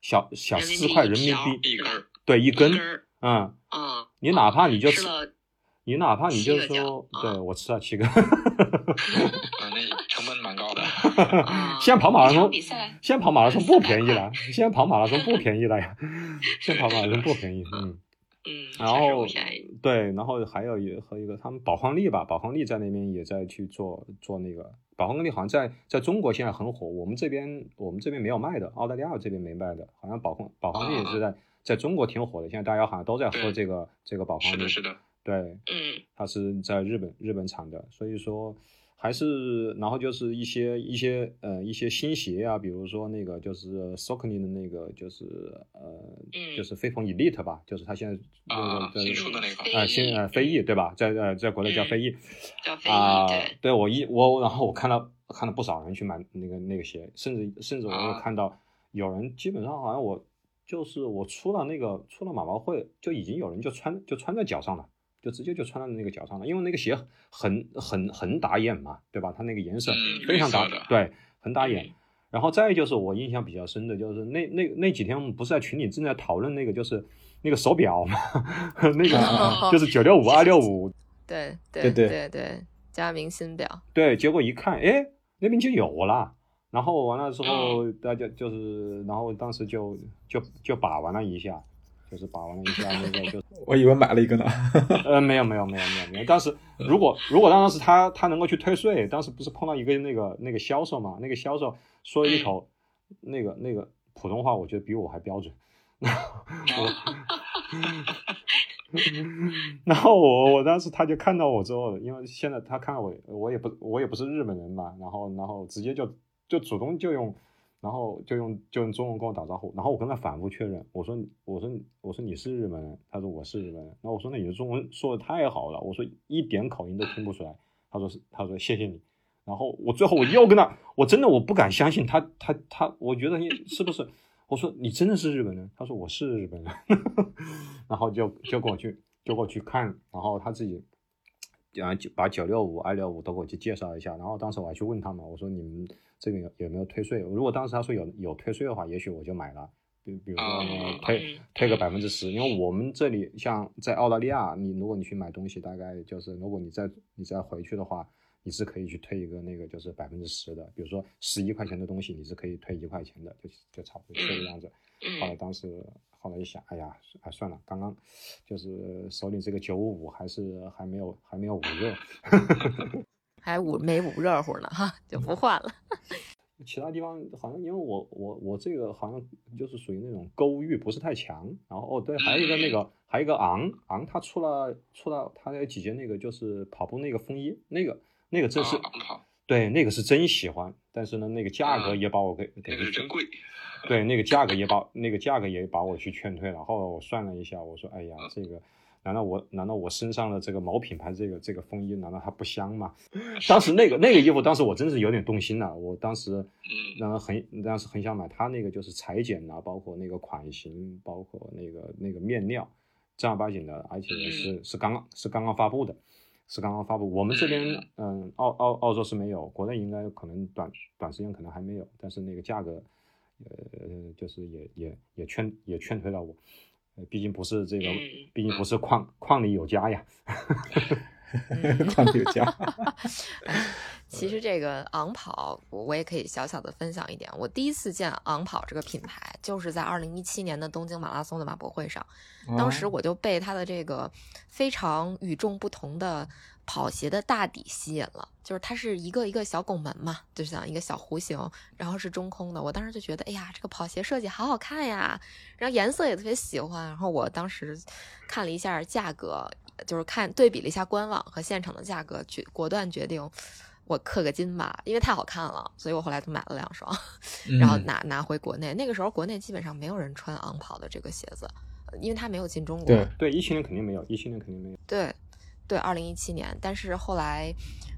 小小四块人民币，一根，对，一根一，根儿嗯，啊，你哪怕你就吃了，你哪怕你就说，饺对我吃了七个，[LAUGHS] 蛮高的。啊现在跑马拉松比赛，现在跑马拉松不便宜了，现在跑马拉松不便宜了呀，现在跑马拉松不便宜，[LAUGHS] 嗯。嗯，然后。对，然后还有一和一个他们宝矿力吧，宝矿力在那边也在去做做那个宝矿力，好像在在中国现在很火，我们这边我们这边没有卖的，澳大利亚这边没卖的，好像宝矿宝矿力也是在在中国挺火的，现在大家好像都在喝这个这个宝矿力，是的，是的。对，嗯它是在日本日本产的，所以说还是然后就是一些一些呃一些新鞋啊，比如说那个就是 Saucony 的那个就是呃、嗯就是飞鹏 Elite 吧，就是他现在那个啊，在新出的那个，啊，新呃飞翼对吧？在呃在国内叫嗯飞翼叫飞啊翼，对，，对我一我然后我看到看到不少人去买那个那个鞋，甚至甚至我也啊看到有人基本上好像我就是我出了那个出了马毛会就已经有人就穿就穿在脚上了。就直接就穿到那个脚上了，因为那个鞋很很很打眼嘛，对吧？它那个颜色嗯非常打对，很打眼嗯。然后再就是我印象比较深的，就是那那那几天我们不是在群里正在讨论那个就是那个手表嘛，[LAUGHS] 那个哦就是九六五二六五，[LAUGHS] 对对对对对加，明星表，对，结果一看，哎，那边就有了。然后完了之后，嗯大家就是，然后当时就就就把玩了一下，就是把玩了一下那个就 [LAUGHS] 我以为买了一个呢。[LAUGHS] 呃，没有没有没有没有没有。当时 [LAUGHS] 如果如果当时他他能够去退税，当时不是碰到一个那个那个销售嘛，那个销售说了一口那个那个普通话，我觉得比我还标准。然后我我当时他就看到我之后，因为现在他看到我，我也不我也不是日本人嘛，然后然后直接就就主动就用，然后就用就用中文跟我打招呼，然后我跟他反复确认，我说我说我说你是日本人，他说我是日本人，那我说那你的中文说的太好了，我说一点口音都听不出来，他说是他说谢谢你，然后我最后我又跟他，我真的我不敢相信他他他，我觉得你是不是？我说你真的是日本人？他说我是日本人，[LAUGHS] 然后就就跟我去就过去看，然后他自己，然后就把九六五、二六五都给我去介绍一下，然后当时我还去问他们，我说你们这边有有没有退税？如果当时他说有有退税的话，也许我就买了，比比如说嗯退嗯退个百分之十，因为我们这里像在澳大利亚，你如果你去买东西，大概就是如果你再你再回去的话。你是可以去退一个那个就是百分之十的，比如说十一块钱的东西，你是可以退一块钱的，就就差不多这个样子。后来嗯当时后来一想，哎呀，哎算了，刚刚就是手里这个九五五还是还没有还没有捂热，[LAUGHS] 还捂没捂热乎呢哈，就不换了。[LAUGHS] 其他地方好像因为我我我这个好像就是属于那种购物欲不是太强，然后哦对，还有一个那个还有一个昂昂，他出了出了他有几件那个就是跑步那个风衣，那个那个真是、对那个是真喜欢，但是呢那个价格嗯也把我给、给那个是真贵。对，那个价格也把那个价格也把我去劝退了。后来我算了一下，我说，哎呀，这个难道我难道我身上的这个某品牌这个这个风衣难道它不香吗？当时那个那个衣服，当时我真是有点动心了。我当时，嗯然后很当时很想买它那个就是裁剪啊，包括那个款型，包括那个那个面料，正儿八经的，而且是是刚刚是刚刚发布的。是刚刚发布，我们这边，嗯，澳澳澳洲是没有，国内应该可能短短时间可能还没有，但是那个价格，呃，就是也也也劝也劝退了我，呃，毕竟不是这个嗯，毕竟不是矿矿里有家呀，[LAUGHS] [LAUGHS] 矿里有家。其实这个昂跑，我我也可以小小的分享一点。我第一次见昂跑这个品牌，就是在二零一七年的东京马拉松的马博会上。当时我就被它的这个非常与众不同的跑鞋的大底吸引了，就是它是一个一个小拱门嘛，就像一个小弧形，然后是中空的。我当时就觉得，哎呀，这个跑鞋设计好好看呀，然后颜色也特别喜欢。然后我当时看了一下价格，就是看对比了一下官网和现场的价格，决果断决定。我氪个金吧，因为太好看了，所以我后来就买了两双，[LAUGHS] 然后嗯拿拿回国内。那个时候国内基本上没有人穿昂跑的这个鞋子，呃因为它没有进中国。对对，一七年肯定没有，一七年肯定没有，对，对，二零一七年，但是后来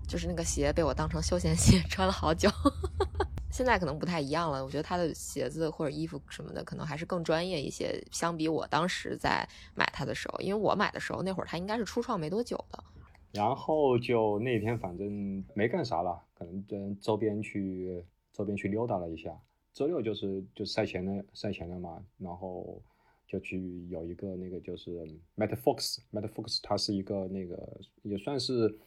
就是那个鞋被我当成休闲鞋 [LAUGHS] 穿了好久。现在可能不太一样了，我觉得他的鞋子或者衣服什么的，可能还是更专业一些。相比我当时在买它的时候，因为我买的时候那会儿他应该是初创没多久的。然后就那天反正没干啥了，可能跟周边去周边去溜达了一下，周六就是就赛前的赛前的嘛，然后就去有一个那个就是 Meta Fox，Meta Fox 它是一个那个也算是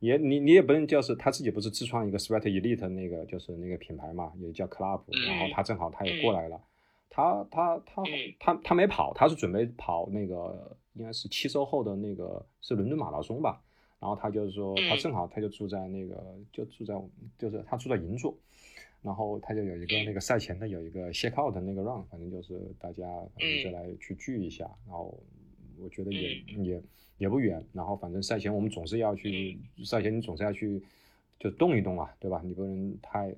也你你也不能叫是他自己不是自创一个 Sweat Elite 那个就是那个品牌嘛，也叫 Club，然后他正好他也过来了，他他他他他没跑，他是准备跑那个应该是七周后的那个是伦敦马拉松吧。然后他就是说，他正好他就住在那个，就住在就是他住在银座，然后他就有一个那个赛前的有一个 check out 的那个 run，反正就是大家反正就来去聚一下。然后我觉得也也也不远。然后反正赛前我们总是要去，赛前你总是要去就动一动啊，对吧？你不能太，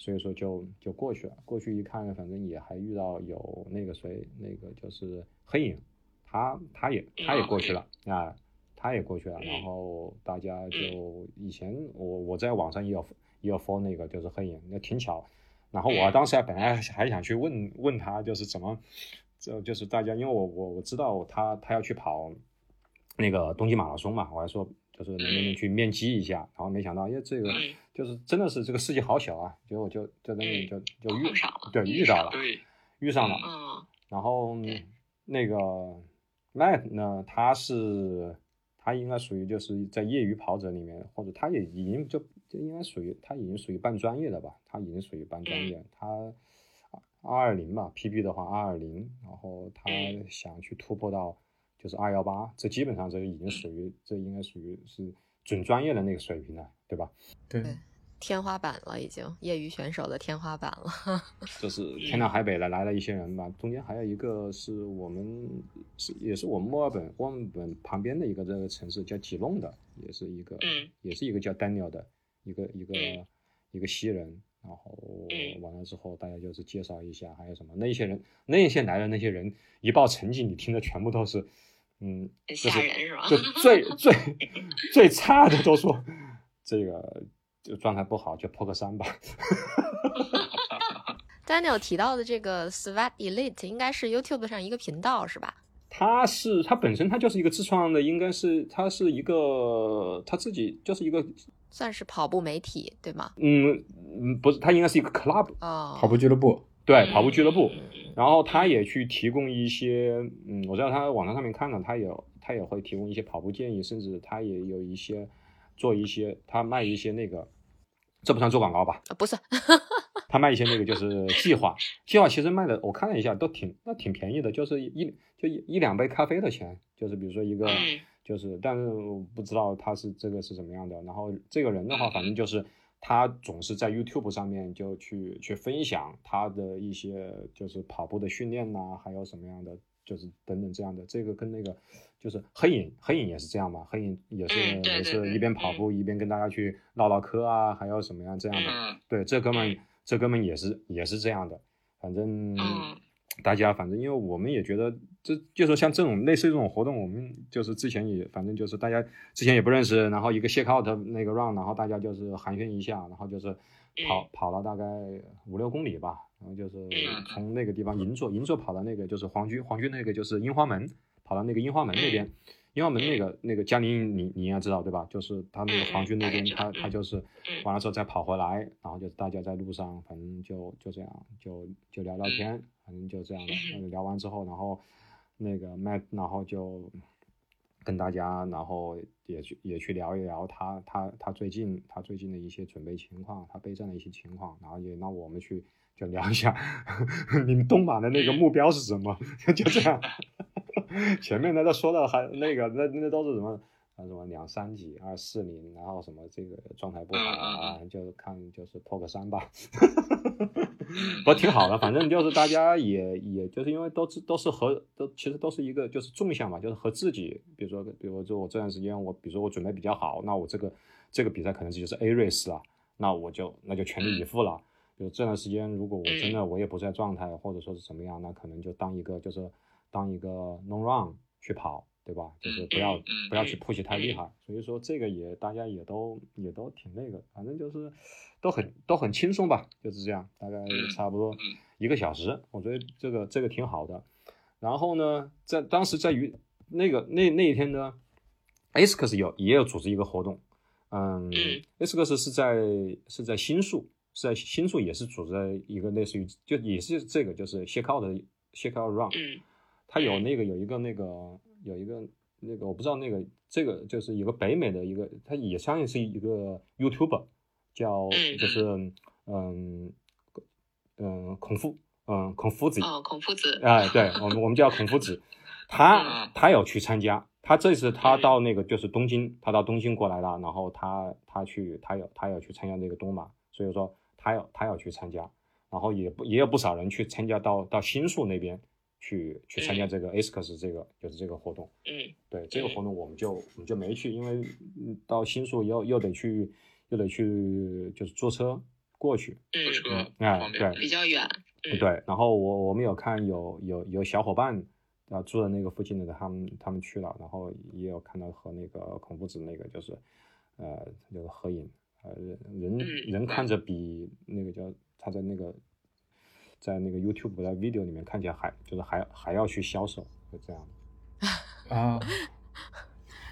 所以说就就过去了。过去一看，反正也还遇到有那个谁，那个就是黑影，他他也他也过去了啊。他也过去了，然后大家就以前我我在网上也有也有 follow 那个就是黑影，那挺巧。然后我当时还本来还想去问问他，就是怎么，就就是大家，因为我我我知道他他要去跑那个东京马拉松嘛，我还说就是能不能去面基一下。然后没想到，因为，这个就是真的是这个世界好小啊，结果就在那里就就遇对遇到了，遇上了。然后那个 Matt 呢，他是。他应该属于就是在业余跑者里面，或者他也已经就就应该属于他已经属于半专业的吧，他已经属于半专业。他二二零嘛，PB 的话二二零，然后他想去突破到就是二幺八，这基本上这已经属于这应该属于是准专业的那个水平了，对吧？对。天花板了，已经业余选手的天花板了。[LAUGHS] 这是天南海北的来了一些人吧，中间还有一个是我们是也是我们墨尔本墨尔本旁边的一个这个城市叫吉隆的，也是一个嗯也是一个叫 Daniel 的一个一个一个西人。然后完了之后，大家就是介绍一下，还有什么那些人那些来的那些人一报成绩，你听的全部都是嗯吓人是吧？就 [LAUGHS] 最最最差的都说这个。就状态不好，就破个三吧。[LAUGHS] [LAUGHS] Daniel 提到的这个 Sweat Elite 应该是 YouTube 上一个频道是吧？他是他本身他就是一个自创的，应该是他是一个他自己就是一个算是跑步媒体对吗？嗯嗯，不是，他应该是一个 club 啊，跑步俱乐部。对，跑步俱乐部。然后他也去提供一些，嗯，我在他网站上面看了，他也他也会提供一些跑步建议，甚至他也有一些做一些他卖一些那个。这不算做广告吧？不是，[LAUGHS] 他卖一些那个就是计划，计划其实卖的我看了一下都挺那挺便宜的，就是一就一一两杯咖啡的钱，就是比如说一个就是，但是我不知道他是这个是怎么样的。然后这个人的话，反正就是他总是在 YouTube 上面就去去分享他的一些就是跑步的训练呐，还有什么样的。就是等等这样的，这个跟那个就是黑影，黑影也是这样嘛，黑影也是也是一边跑步一边跟大家去唠唠嗑啊，还有什么样这样的，对，这哥们这哥们也是也是这样的，反正大家反正因为我们也觉得，这就说像这种类似这种活动，我们就是之前也反正就是大家之前也不认识，然后一个 shake out 那个 run，然后大家就是寒暄一下，然后就是跑跑了大概五六公里吧。然后就是从那个地方银座，银座跑到那个就是皇居，皇居那个就是樱花门，跑到那个樱花门那边，樱花门那个那个江宁，你你应该知道对吧？就是他那个皇军那边，他他就是完了之后再跑回来，然后就大家在路上，反正就就这样，就就聊聊天，反正就这样的。聊完之后，然后那个麦，然后就跟大家，然后也去也去聊一聊他他他最近他最近的一些准备情况，他备战的一些情况，然后也让我们去。就聊一下，[LAUGHS] 你们东马的那个目标是什么？[LAUGHS] 就这样，前面那都说的还那个那那都是什么啊？什么两三几二四零，然后什么这个状态不好啊，就看就是破个三吧。[LAUGHS] 不挺好的，反正就是大家也也就是因为都是都是和都其实都是一个就是纵向嘛，就是和自己，比如说比如说我这段时间我比如说我准备比较好，那我这个这个比赛可能就是 A race 了，那我就那就全力以赴了。就这段时间，如果我真的我也不在状态，或者说是怎么样，那可能就当一个就是当一个 long run 去跑，对吧？就是不要不要去 push 太厉害。所以说这个也大家也都也都挺那个，反正就是都很都很轻松吧，就是这样，大概差不多一个小时，我觉得这个这个挺好的。然后呢，在当时在于那个那那一天呢斯有也有组织一个活动，嗯斯是在是在新宿。是在新宿也是组织了一个类似于就也是这个就是 shakeout 的 shakeout run，嗯它有那个有一个那个有一个那个我不知道那个这个就是有个北美的一个，它也相当于是一个 YouTuber，叫嗯就是嗯嗯孔夫嗯孔夫子。哦，孔夫子，哎，对我们我们叫孔夫子，[LAUGHS] 他嗯他有去参加，他这次他嗯。到那个就是东京，他到东京过来了，然后他他去他有他有去参加那个东马，所以说他要他要去参加，然后也不也有不少人去参加到到新宿那边去去参加这个 ASICS 这个就是这个活动，嗯。对这个活。动我们就我们就没去，因为嗯到新宿又又得去又得去就是坐车过去，坐车嗯不哎，对比较远。嗯，对，然后我我们有看有有有小伙伴啊住在那个附近的，他们他们去了，然后也有看到和那个孔夫子那个就是呃就是合影，呃人人嗯人看着比那个叫他在那个在那个 YouTube 的 video 里面看起来还就是还还要去销售，就这样。[LAUGHS] 啊。[LAUGHS]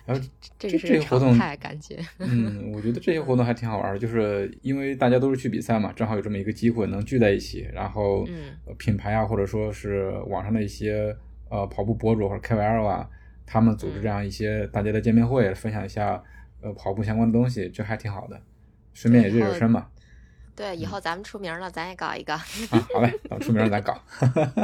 然后这这这个活动态感觉。嗯，我觉得这些活动还挺好玩的，就是因为大家都是去比赛嘛，正好有这么一个机会能聚在一起，然后嗯呃品牌啊，或者说是网上的一些呃跑步博主或者 KOL 啊，他们组织这样一些大家的见面会，分享一下呃跑步相关的东西，这还挺好的，顺便也热热身嘛。对，以后咱们出名了，咱也搞一个。啊，好嘞，等出名了咱搞，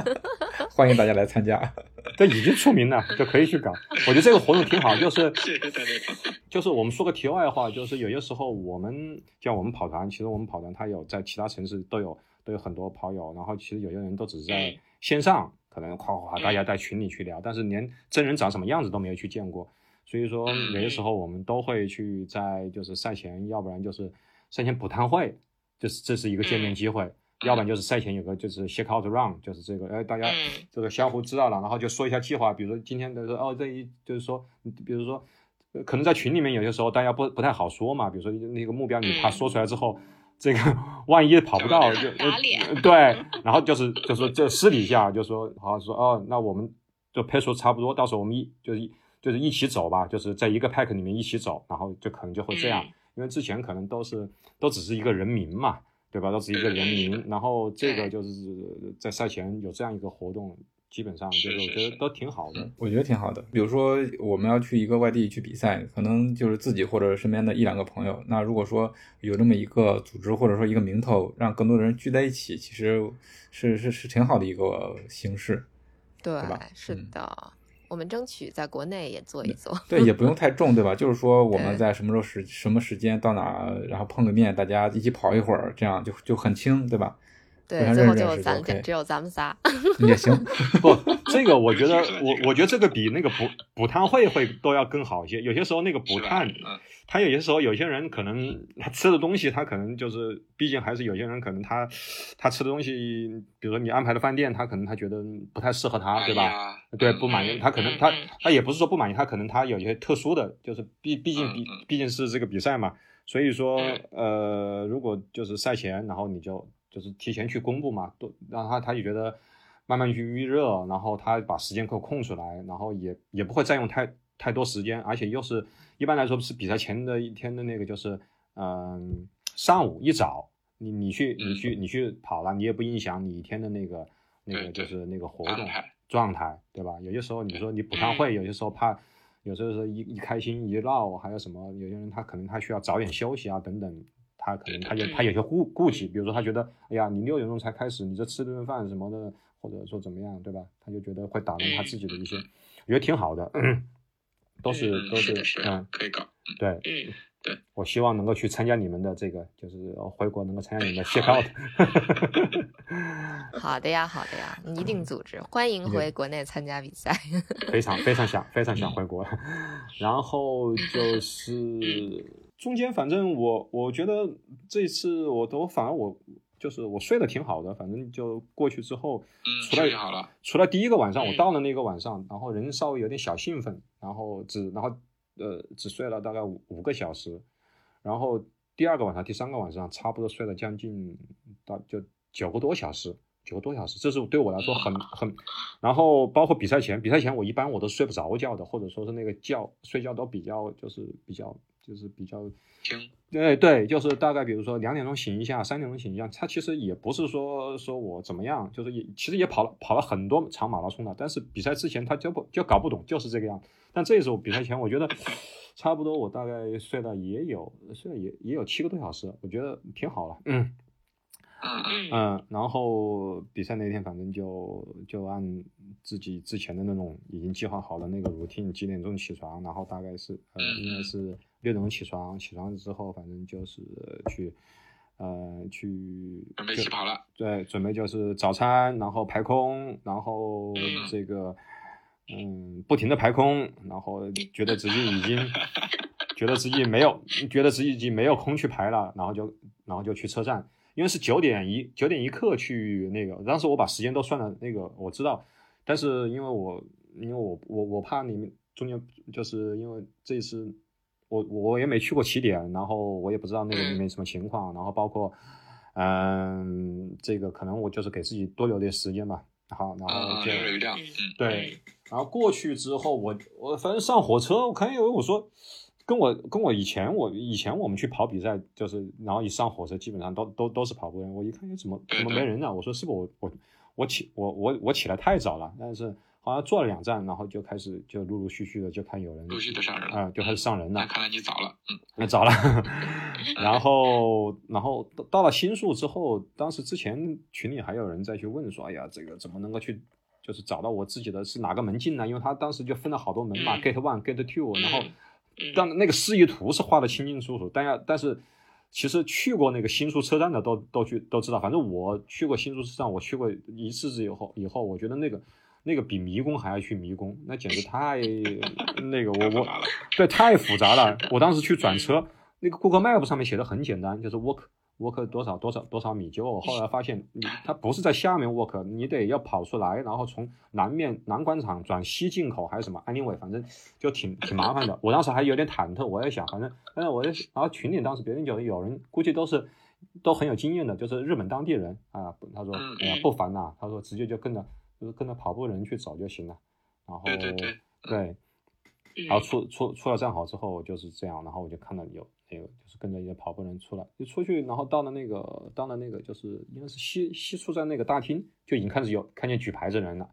[LAUGHS] 欢迎大家来参加。[LAUGHS] 这已经出名了，就可以去搞。我觉得这个活动挺好，就是谢谢大家。就是我们说个题外话，就是有些时候我们像我们跑团，其实我们跑团它有在其他城市都有都有很多跑友，然后其实有些人都只是在线上，可能夸夸夸大家在群里去聊，但是连真人长什么样子都没有去见过。所以说有些时候我们都会去在就是赛前，要不然就是赛前补摊会，就是这是一个见面机会。要不然就是赛前有个就是 shake out run，就是这个，哎，大家嗯。这个相互知道了，然后就说一下计划，比如说今天的说哦，这一就是说，比如说，呃可能在群里面有些时候大家不不太好说嘛，比如说那个目标你怕说出来之后，[LAUGHS] 这个万一跑不到就打脸呃对，[LAUGHS] 然后就是就说这私底下就说好说哦，那我们就配速差不多，到时候我们一就是一就是一起走吧，就是在一个 pack 里面一起走，然后就可能就会这样，嗯因为之前可能都是都只是一个人名嘛。对吧？都是一个人名，然后这个就是在赛前有这样一个活动，基本上就是我觉得都挺好的。我觉得挺好的。比如说我们要去一个外地去比赛，可能就是自己或者身边的一两个朋友。那如果说有这么一个组织或者说一个名头，让更多的人聚在一起，其实是是是挺好的一个形式。对吧，是嗯的，我们争取在国内也做一做。对，也不用太重，对吧？就是说我们在什么时候时什么时间到哪，然后碰个面，大家一起跑一会儿，这样就就很轻，对吧？互对，最后就就咱只有咱们仨。[LAUGHS] 也行。不，[LAUGHS] 这个我觉得我我觉得这个比那个补补碳会会都要更好一些。有些时候那个补碳，嗯他有些时候有些人可能他吃的东西，他可能就是，毕竟还是有些人可能他他吃的东西，比如说你安排的饭店，他可能他觉得不太适合他，对吧？哎对，不满意，嗯他可能他他也不是说不满意，他可能他有一些特殊的，就是毕毕竟毕毕竟是这个比赛嘛，所以说嗯呃，如果就是赛前，然后你就就是提前去公布嘛，都让他他也觉得慢慢去预热，然后他把时间给我空出来，然后也也不会占用太太多时间，而且又是一般来说是比赛前的一天的那个就是嗯、上午一早，你你去你嗯去你去跑了，你也不影响你一天的那个那个就是那个活动状态，对吧？有些时候你说你补上会，有些时候怕，有时候是一一开心一闹，还有什么？有些人他可能他需要早点休息啊，等等，他可能他有他有些顾顾忌，比如说他觉得，哎呀，你六点钟才开始，你这吃顿饭什么的，或者说怎么样，对吧？他就觉得会打乱他自己的一些，我觉得挺好的，[CLEARS THROAT] 都是嗯都是是是嗯，可以搞。对，嗯，我希望能够去参加你们的这个，就是回国能够参加你们的 check 好 out 嘞。[LAUGHS] [LAUGHS] 好的呀，好的呀，你一定组织，欢迎回国内参加比赛。非常非常想非常想回国，[LAUGHS] 然后就是中间反正我我觉得这次我都反而我就是我睡得挺好的，反正就过去之后，嗯，除了处理好了。除了第一个晚上我嗯到了那个晚上，然后人稍微有点小兴奋，然后只然后呃只睡了大概五五个小时，然后第二个晚上第三个晚上差不多睡了将近到就九个多小时。九个多小时，这是对我来说很很，然后包括比赛前，比赛前我一般我都睡不着觉的，或者说是那个觉睡觉都比较就是比较就是比较听，对对，就是大概比如说两点钟醒一下，三点钟醒一下，他其实也不是说说我怎么样，就是也其实也跑了跑了很多场马拉松了，但是比赛之前他就不就搞不懂，就是这个样。但这一次我比赛前，我觉得 [LAUGHS] 差不多我大概睡了也有睡了也也有七个多小时，我觉得挺好了，嗯。嗯嗯嗯，然后比赛那天反正就就按自己之前的那种已经计划好了那个 routine，几点钟起床，然后大概是呃应该是六点钟起床，起床之后反正就是去呃去准备起跑了，对，准备就是早餐，然后排空，然后嗯这个嗯不停的排空，然后觉得自己已经 [LAUGHS] 觉得自己没有觉得自己已经没有空去排了，然后就然后就去车站。因为是九点一九点一刻去那个，当时我把时间都算了，那个我知道，但是因为我因为我我我怕你们中间就是因为这一次我我也没去过起点，然后我也不知道那个里面什么情况，然后包括嗯这个可能我就是给自己多留点时间吧，好，然后对，然后过去之后，我我反正上火车，我看有人我说，跟我跟我以前我以前我们去跑比赛，就是然后一上火车，基本上都都都是跑步人。我一看，哎，怎么怎么没人呢？我说是不是我我我起我我我起来太早了？但是好像坐了两站，然后就开始就陆陆续续的就看有人陆续的上人了。啊、就开始上人了。那。看来你早了，嗯，[LAUGHS] 那早了，然 [LAUGHS] 后然后到到了新宿之后，当时之前群里还有人在去问说，哎呀，这个怎么能够去就是找到我自己的是哪个门进呢？因为他当时就分了好多门嘛、嗯。G a t one、Gate two，然后嗯。当那个示意图是画的清清楚楚，但要但是其实去过那个新宿车站的都都去都知道，反正我去过新宿车站，我去过一次以后以后，我觉得那个那个比迷宫还要去迷宫，那简直太 [LAUGHS] 那个我我对太复杂了。我当时去转车，那个 Google Map 上面写的很简单，就是 walk walk 多少多少多少米，结果我后来发现你它不是在下面 walk，你得要跑出来，然后从南面南广场转西进口还是什么，anyway，反正就挺挺麻烦的。我当时还有点忐忑，我在想，反正，但是我在，然后群里当时别人有有人估计都是都很有经验的，就是日本当地人啊，他说嗯哎呀不烦呐，他说直接就跟着就是跟着跑步人去走就行了，然后对对对对然后出出出了站好之后就是这样，然后我就看到有那个就是跟着一个跑步人出来，就出去，然后到了那个到了那个就是应该是西西出站那个大厅，就已经开始有看见举牌子的人了，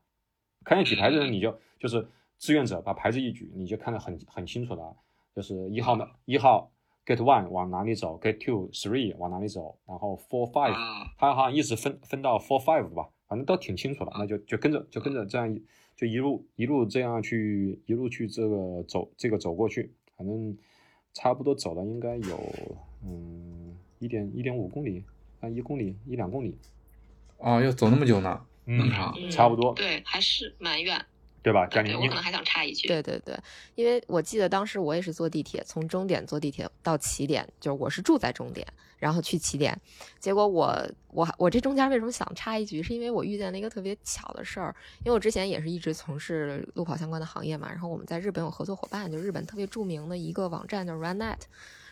看见举牌子的人你就就是志愿者把牌子一举，你就看得很很清楚了，就是一号的一号 gate one 往哪里走，gate two three 往哪里走，然后 four five 啊，他好像一直分分到 four five 吧，反正都挺清楚了，那就就跟着就跟着这样一就一路一路这样去一路去这个走这个走过去，反正差不多走了应该有嗯一点一点五公里啊一公里一两公里，哦，要走那么久呢？嗯好嗯差不多对，还是蛮远。对吧？佳我可能还想插一句，对对对，因为我记得当时我也是坐地铁，从终点坐地铁到起点，就是我是住在终点，然后去起点。结果我我我这中间为什么想插一句，是因为我遇见了一个特别巧的事儿，因为我之前也是一直从事路跑相关的行业嘛，然后我们在日本有合作伙伴，就日本特别著名的一个网站叫 RunNet。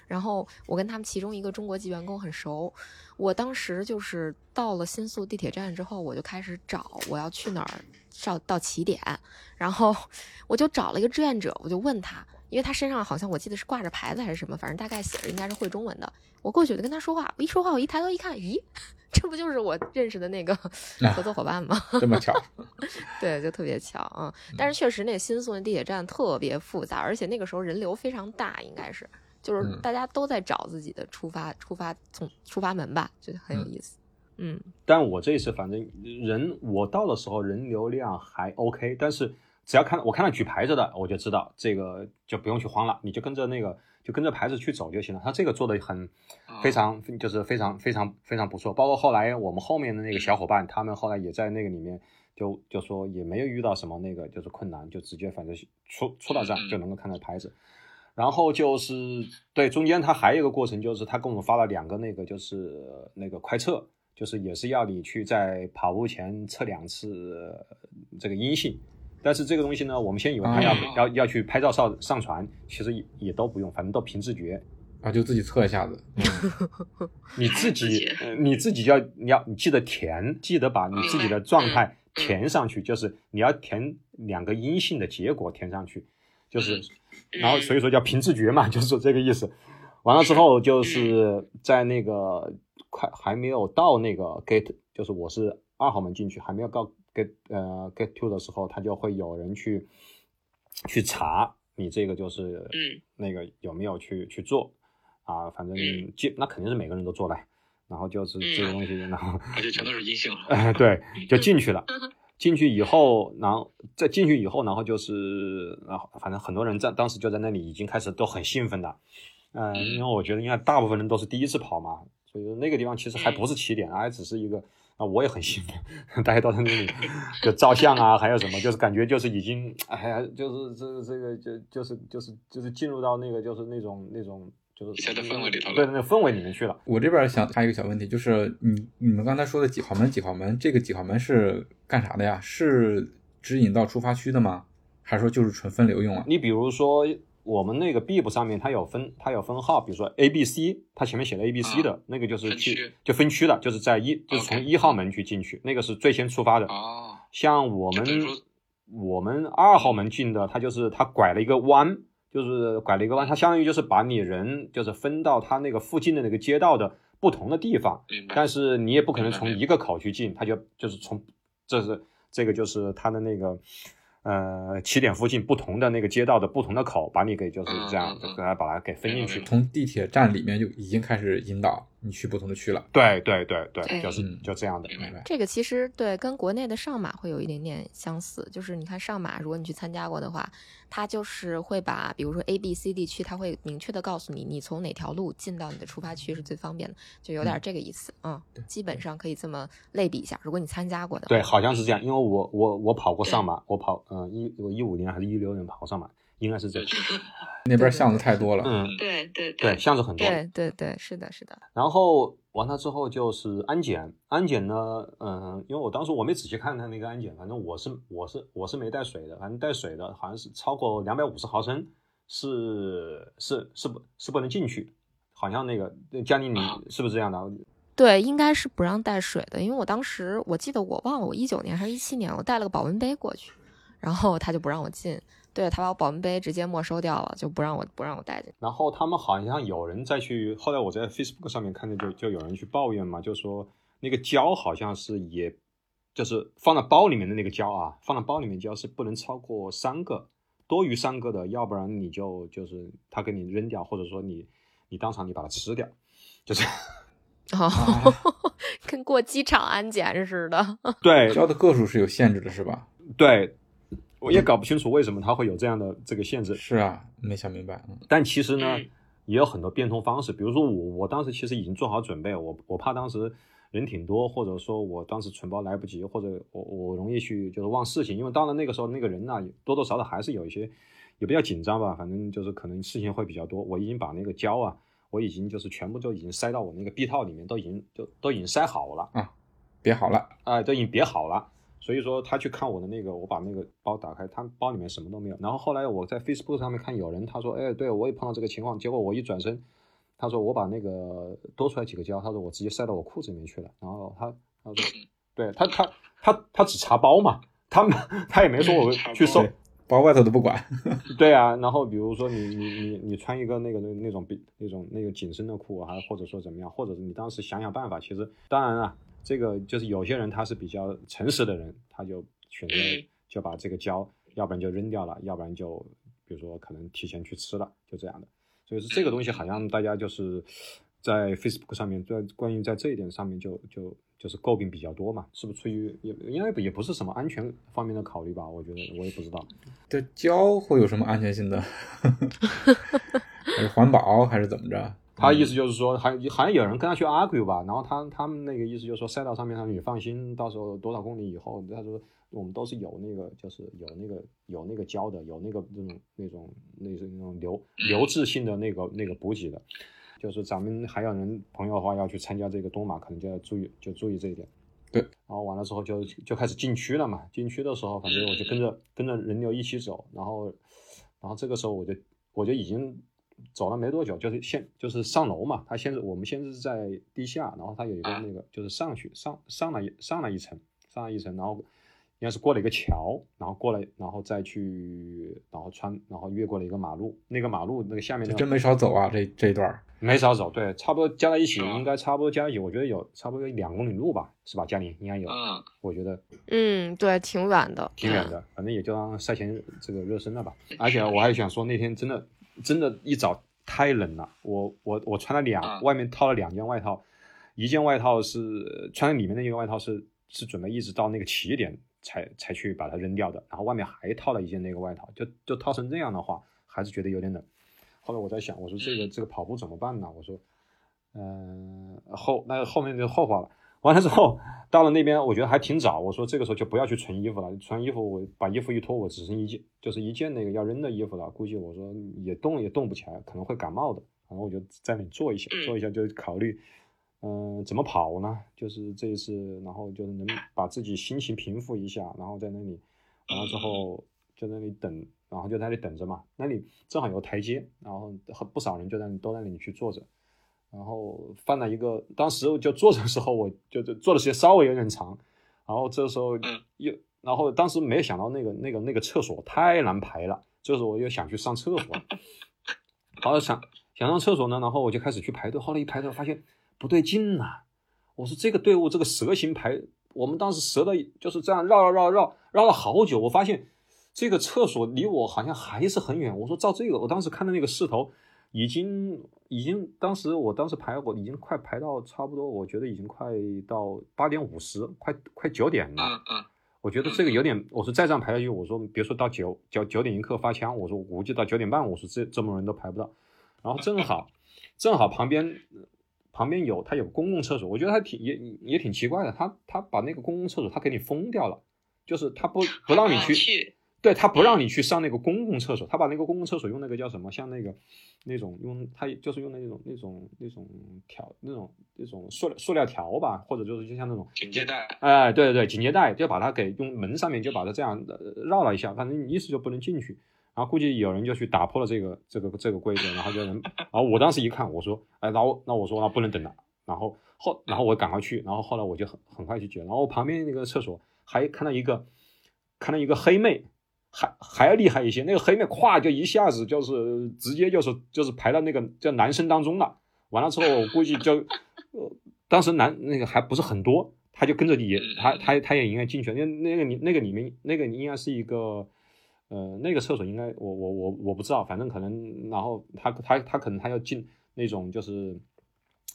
然后我跟他们其中一个中国籍员工很熟，我当时就是到了新宿地铁站之后，我就开始找我要去哪儿到到起点，然后 [LAUGHS] 我就找了一个志愿者，我就问他，因为他身上好像我记得是挂着牌子还是什么，反正大概写着应该是会中文的。我过去就跟他说话，我一说话，我一抬头一看，咦，[LAUGHS] 这不就是我认识的那个合作伙伴吗？这么巧？[LAUGHS] 对，就特别巧啊、嗯。但是确实，那新宿那地铁站特别复杂，而且那个时候人流非常大，应该是就是嗯大家都在找自己的出发出发从出发门吧，就很有意思。嗯但我这一次反正人我到的时候人流量还 OK，但是只要看我看到举牌子的，我就知道这个就不用去慌了，你就跟着那个就跟着牌子去走就行了。他这个做的很啊非常就是非常非常非常不错。包括后来我们后面的那个小伙伴，他们后来也在那个里面就就说也没有遇到什么那个就是困难，就直接反正出出到站就能够看到牌子。然后就是对中间他还有一个过程，就是他给我们发了两个那个就是那个快测。就是也是要你去在跑步前测两次这个阴性，但是这个东西呢，我们先以为他要、哦要要去拍照上上传，其实也也都不用，反正都凭自觉。啊，就自己测一下子。[LAUGHS] 你自己你自己要你要你记得填，记得把你自己的状态嗯填上去，就是你要填两个阴性的结果填上去。就是，然后所以说叫凭自觉嘛，[LAUGHS] 就是说这个意思。完了之后就是在那个快还没有到那个 gate，就是我是二号门进去，还没有到 gate 呃 gate two 的时候，他就会有人去去查你这个就是嗯那个有没有去去做啊，反正嗯进那肯定是每个人都做了，然后就是这个东西，然后而且全都是阴性了。哎，[LAUGHS] 对，就进去了。[LAUGHS] 进去以后，然后在进去以后，然后就是，然后反正很多人在当时就在那里已经开始都很兴奋的，嗯、因为我觉得应该大部分人都是第一次跑嘛，所以说那个地方其实还不是起点，还只是一个啊，我也很兴奋，大家都在那里就照相啊，还有什么，就是感觉就是已经，哎呀，就是这个这个就就是就是就是进入到那个就是那种那种就是比赛的氛围里头了对，那个氛围里面去了。我这边想插一个小问题，就是你你们刚才说的几号门几号门，这个几号门是干啥的呀？是指引到出发区的吗？还是说就是纯分流用啊？你比如说，我们那个 Bib 上面它有分，它有分号，比如说 A、B、C，它前面写了 A、B、C 的、啊那个就是去就分区的，就是在一就是从一号门去进去，那个是最先出发的。哦，像我们我们二号门进的，它就是它拐了一个弯，就是拐了一个弯，它相当于就是把你人就是分到它那个附近的那个街道的不同的地方，但是你也不可能从一个口去进，它就就是从这是这个就是它的那个呃起点附近不同的那个街道的不同的口，把你给就是这样嗯嗯嗯。给它把它给分进去。从地铁站里面就已经开始引导你去不同的区了。对对对对，对就是嗯就这样的。明白？这个其实对跟国内的上马会有一点点相似，就是你看上马，如果你去参加过的话，它就是会把比如说 A、B、C 地区，它会明确的告诉你，你从哪条路进到你的出发区是最方便的，就有点这个意思。嗯，基本上可以这么类比一下。如果你参加过的，对，好像是这样，因为我我我跑过上马，我跑嗯一我一五年还是一六年跑上马，应该是这样。那边巷子太多了。嗯，对对对，巷子很多。对对对，是的，是的。然后完了之后就是安检，安检呢，嗯，因为我当时我没仔细看他那个安检，反正我是我是我是没带水的，反正带水的好像是超过两百五十毫升是是是不是不能进去，好像那个佳妮你啊是不是这样的？对，应该是不让带水的，因为我当时我记得我忘了，我一九年还是一七年，我带了个保温杯过去，然后他就不让我进，对他把我保温杯直接没收掉了，就不让我不让我带进。然后他们好像有人再去，后来我在 Facebook 上面看见就就有人去抱怨嘛，就说那个胶好像是也，就是放在包里面的那个胶啊，放在包里面胶是不能超过三个，多于三个的，要不然你就就是他给你扔掉，或者说你你当场你把它吃掉，就是 [LAUGHS] 哦，跟过机场安检似的。对胶的个数是有限制的，是吧？对，我也搞不清楚为什么它会有这样的这个限制，是啊，没想明白。嗯但其实呢嗯，也有很多变通方式。比如说我，我当时其实已经做好准备，我我怕当时人挺多，或者说我当时存包来不及，或者我我容易去就是忘事情。因为当然那个时候那个人呢，多多少少还是有一些也比较紧张吧，反正就是可能事情会比较多。我已经把那个胶啊，我已经就是全部都已经塞到我那个臂套里面，都已经就都已经塞好了啊，别好了，啊、都已经别好了。所以说他去看我的那个，我把那个包打开，他包里面什么都没有。然后后来我在 Facebook 上面看有人，他说，哎，对我也碰到这个情况。结果我一转身，他说我把那个多出来几个胶，他说我直接塞到我裤子里面去了。然后他他说，[LAUGHS] 对他他他他只查包嘛，他们他也没说我去搜，包外头都不管。[LAUGHS] 对啊，然后比如说你你你你穿一个那个那那种比那种那个紧身的裤，还或者说怎么样，或者是你当时想想办法，其实当然啊，这个就是有些人他是比较诚实的人，他就选择嗯就把这个胶，要不然就扔掉了，要不然就比如说可能提前去吃了，就这样的。所以说这个东西好像大家就是在 Facebook 上面，在关于在这一点上面就就就是诟病比较多嘛，是不是出于也应该也不是什么安全方面的考虑吧？我觉得我也不知道。[LAUGHS] 这胶会有什么安全性的？[LAUGHS] [LAUGHS] 还是环保还是怎么着？他意思就是说，还好像有人跟他去 argue 吧，然后他他们那个意思就是说，赛道上面他说你放心，到时候多少公里以后，他说我们都是有那个就是有那个有那个胶的，有那个那种那种那种那种流流质性的那个那个补给的，就是咱们还有人朋友的话要去参加这个东马，可能就要注意就注意这一点。对，然后完了之后就就开始禁区了嘛，禁区的时候反正我就跟着跟着人流一起走，然后然后这个时候我就我就已经走了没多久，就是先就是上楼嘛，他先是我们先是在地下，然后他有一个那个就是上去上上了一上了一层，上了一层，然后应该是过了一个桥，然后过来，然后再去，然后穿，然后越过了一个马路，那个马路那个下面那个真没少走啊，这这一段。没少走，对，差不多加在一起，应该差不多加在一起，我觉得有差不多两公里路吧，是吧？嘉玲应该有，嗯，我觉得嗯，对，挺远的，挺远的，反正也就当赛前这个热身了吧。而且我还想说，那天真的真的，一早太冷了，我我我穿了两，啊外面套了两件外套，一件外套是穿在里面的一个外套是是准备一直到那个起点才才去把它扔掉的，然后外面还套了一件那个外套，就就套成这样的话，还是觉得有点冷。后来我在想，我说这个这个跑步怎么办呢？我说，嗯、后那个后面就后话了。完了之后，到了那边，我觉得还挺早。我说这个时候就不要去存衣服了，穿衣服我把衣服一脱，我只剩一件，就是一件那个要扔的衣服了。估计我说也动也动不起来，可能会感冒的。然后我就在那里坐一下，坐一下就考虑，嗯、怎么跑呢？就是这一次，然后就是能把自己心情平复一下，然后在那里，完了之后就在那里等，然后就在那里等着嘛。那里正好有台阶，然后很不少人就在那里都在那里去坐着。然后犯了一个，当时就坐着的时候，我就就坐的时间稍微有点长，然后这时候嗯又，然后当时没有想到那个那个那个厕所太难排了，这时候我又想去上厕所，然后想想上厕所呢，然后我就开始去排队，后来一排队发现不对劲呐、我说这个队伍这个蛇形排，我们当时蛇的就是这样绕绕绕绕绕了好久，我发现这个厕所离我好像还是很远。我说照这个，我当时看到那个势头，已经已经，当时我当时排我已经快排到差不多，我觉得已经快到八点五十，快快九点了。嗯嗯，我觉得这个有点，我说再这样排下去，我说别说到九九九点一刻发枪，我说我估计到九点半，我说这这么多人都排不到。然后正好正好旁边旁边有他有公共厕所，我觉得他挺也也挺奇怪的，他他把那个公共厕所他给你封掉了，就是他不不让你去，去，对他不让你去上那个公共厕所，他把那个公共厕所用那个叫什么，像那个那种用他就是用那种那种那种条那种那种塑料塑料条吧，或者就是就像那种警戒带，哎，对对对，警戒带就把它给用门上面就把它这样呃绕了一下，反正你意思就不能进去。然后估计有人就去打破了这个这个这个规则，然后就能，然后我当时一看，我说，哎，那我那我说那不能等了，然后后然后我赶快去，然后后来我就很很快去解，然后旁边那个厕所还看到一个看到一个黑妹，还还要厉害一些，那个黑妹咵就一下子就是直接就是就是排到那个叫男生当中了，完了之后我估计就，呃，当时男那个还不是很多，他就跟着也他他他也应该进去了，因为那个里那个里面那个应该是一个。呃，那个厕所应该我我我我不知道，反正可能，然后他他他可能他要进那种就是，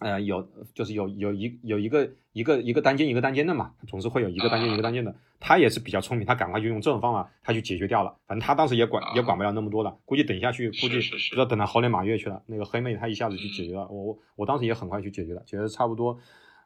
呃，有就是有有一有一个一个一个单间一个单间的嘛，总是会有一个单间一个单间的。他也是比较聪明，他赶快就用这种方法，他去解决掉了。反正他当时也管也管不了那么多了，估计等下去估计不知道等到猴年马月去了。那个黑妹她一下子就解决了，我我当时也很快去解决了，解决差不多，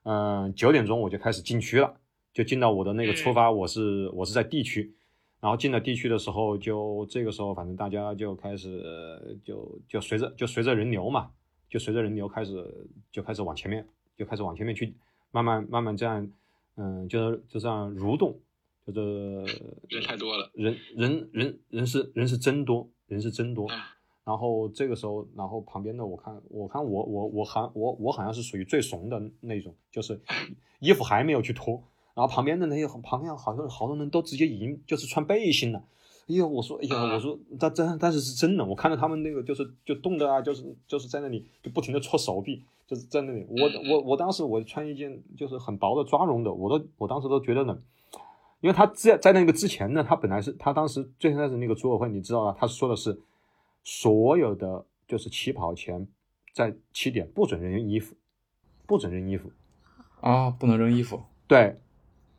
嗯、九点钟我就开始进区了，就进到我的那个出发，我是我是在 D 区。然后进了地区的时候，就这个时候，反正大家就开始呃就就随着就随着人流嘛，就随着人流开始就开始往前面，就开始往前面去，慢慢慢慢这样，嗯，就是就这样蠕动，就是人太多了，人人人人是人是真多，人是真多嗯。然后这个时候，然后旁边的我看，我看我我我好我我好像是属于最怂的那种，就是 [LAUGHS] 衣服还没有去脱，然后旁边的那些旁边好像好多人都直接已经就是穿背心了。哎呦，我说，哎呀，我说，但但但是是真的，我看到他们那个就是就冻的啊，就是就是在那里就不停的搓手臂，就是在那里。我我我当时我穿一件就是很薄的抓绒的，我都我当时都觉得冷，因为他在在那个之前呢，他本来是他当时最开始那个组委会，你知道啊，他说的是所有的就是起跑前在起点不准扔衣服，不准扔衣服，啊，不能扔衣服对，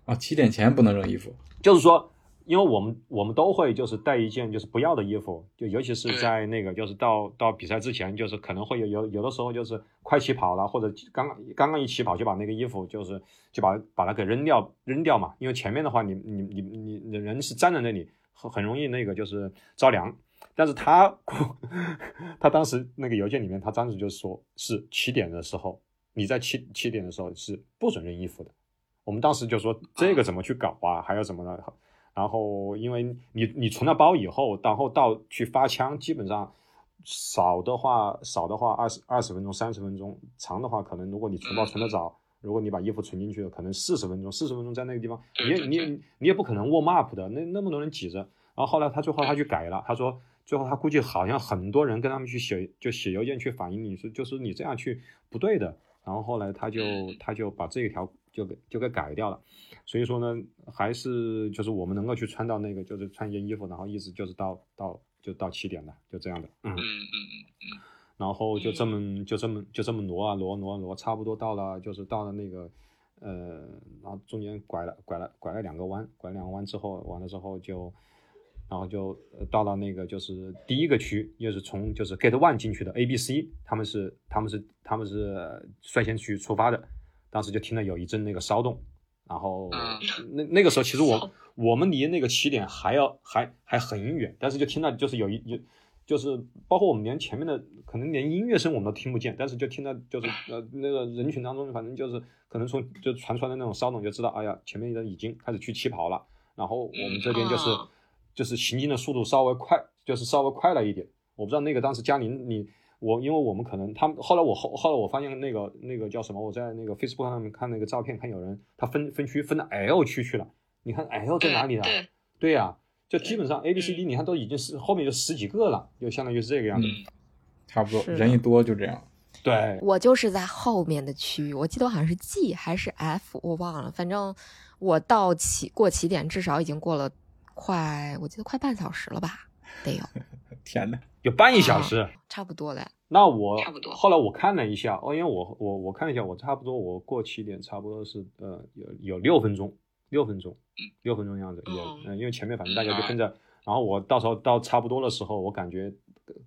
啊，七点前不能扔衣服。就是说，因为我们我们都会就是带一件就是不要的衣服，就尤其是在那个就是到到比赛之前，就是可能会有有有的时候就是快起跑了，或者刚刚刚刚一起跑就把那个衣服就是就把把它给扔掉扔掉嘛，因为前面的话你你你你你人是站在那里很很容易那个就是着凉。但是他 [LAUGHS] 他当时那个邮件里面，他当时就说是起点的时候，你在起起点的时候是不准扔衣服的。我们当时就说这个怎么去搞啊，还有什么的。然后因为你你存了包以后，然后到去发枪，基本上少的话少的话二十二十分钟三十分钟，长的话可能如果你存包存得早，如果你把衣服存进去了，可能四十分钟，四十分钟在那个地方，你也你也你也不可能 warm up 的，那那么多人挤着。然后后来他最后他去改了，他说最后他估计好像很多人跟他们去写就写邮件去反映你说就是你这样去不对的。然后后来他就他就把这一条就给就给改掉了。所以说呢，还是就是我们能够去穿到那个就是穿一件衣服，然后一直就是到到就到七点的，就这样的，嗯嗯。嗯嗯然后就这么就这么就这么挪啊挪挪啊挪，差不多到了就是到了那个呃，然后中间拐了拐了拐了两个弯，拐两个弯之后完了之后就，然后就呃到了那个就是第一个区，又是从就是 Gate One 进去的 A、B、C，他们是他们是他们是率先去出发的，当时就听到有一阵那个骚动，然后嗯那那个时候其实我我们离那个起点还要还还很远，但是就听到就是有一有。就是包括我们连前面的可能连音乐声我们都听不见，但是就听到就是 [LAUGHS] 呃那个人群当中，反正就是可能从就传出来的那种骚动，就知道哎呀前面的人已经开始去起跑了，然后我们这边就是、嗯就是行进的速度稍微快，就是稍微快了一点。我不知道那个当时嘉宁你我，因为我们可能他们后来我后后来我发现那个那个叫什么，我在那个 Facebook 上面看那个照片，看有人他分分区分到 L 区去了，你看 L 在哪里啊？对，对呀、就基本上 A B C D 你看都已经是后面就十几个了，就相当于是这个样子。嗯差不多，人一多就这样。[LAUGHS] 对，我就是在后面的区域，我记得我好像是 G 还是 F，我忘了。反正我到起过起点，至少已经过了快，我记得快半小时了吧，得有，天呐，有半一小时。差不多了。那我差不多后来我看了一下，哦，因为我我我看了一下，我差不多我过起点差不多是呃有有六分钟，六分钟，六分钟的样子，也嗯嗯、因为前面反正大家就跟着，然后我到时候到差不多的时候，我感觉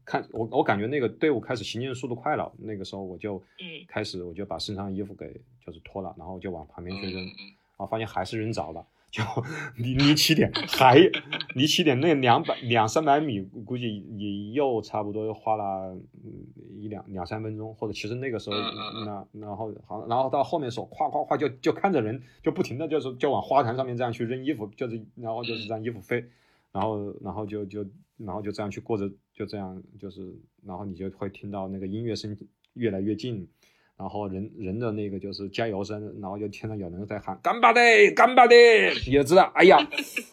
看我我感觉那个队伍开始行进速度快了，那个时候我就嗯开始我就把身上的衣服给就是脱了，然后我就往旁边去扔，嗯然后发现还是扔着了。就 [LAUGHS] 离离起点还离起点那两百两三百米，估计也又差不多花了嗯一两两三分钟，或者其实那个时候那然后好，然后到后面的时候，咵咵咵就就看着人就不停的就是就往花坛上面这样去扔衣服，就是然后就是让衣服飞，然后然后就就然后就这样去过着，就这样就是然后你就会听到那个音乐声越来越近。然后人人的那个就是加油声，然后就听到有人在喊“干巴的，干巴的”，你就知道，哎呀，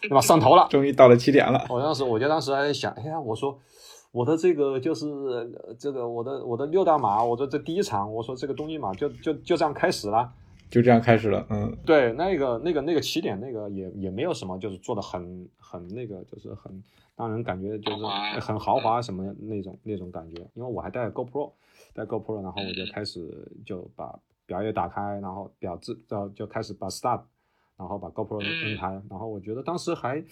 对吧？上头了。[LAUGHS] 终于到了起点了。我当时，我就当时还在想，哎呀，我说我的这个就是呃这个我的我的六大马，我说这第一场，我说这个东京马就就就这样开始了。就这样开始了，嗯，对，那个那个那个起点，那个也也没有什么，就是做的很很那个，就是很让人感觉就是很豪华什么那种那种感觉。因为我还带 GoPro，带 GoPro，然后我就开始就把表也打开，然后表字就就开始把 Start，然后把 GoPro 嗯。摁开，然后我觉得当时还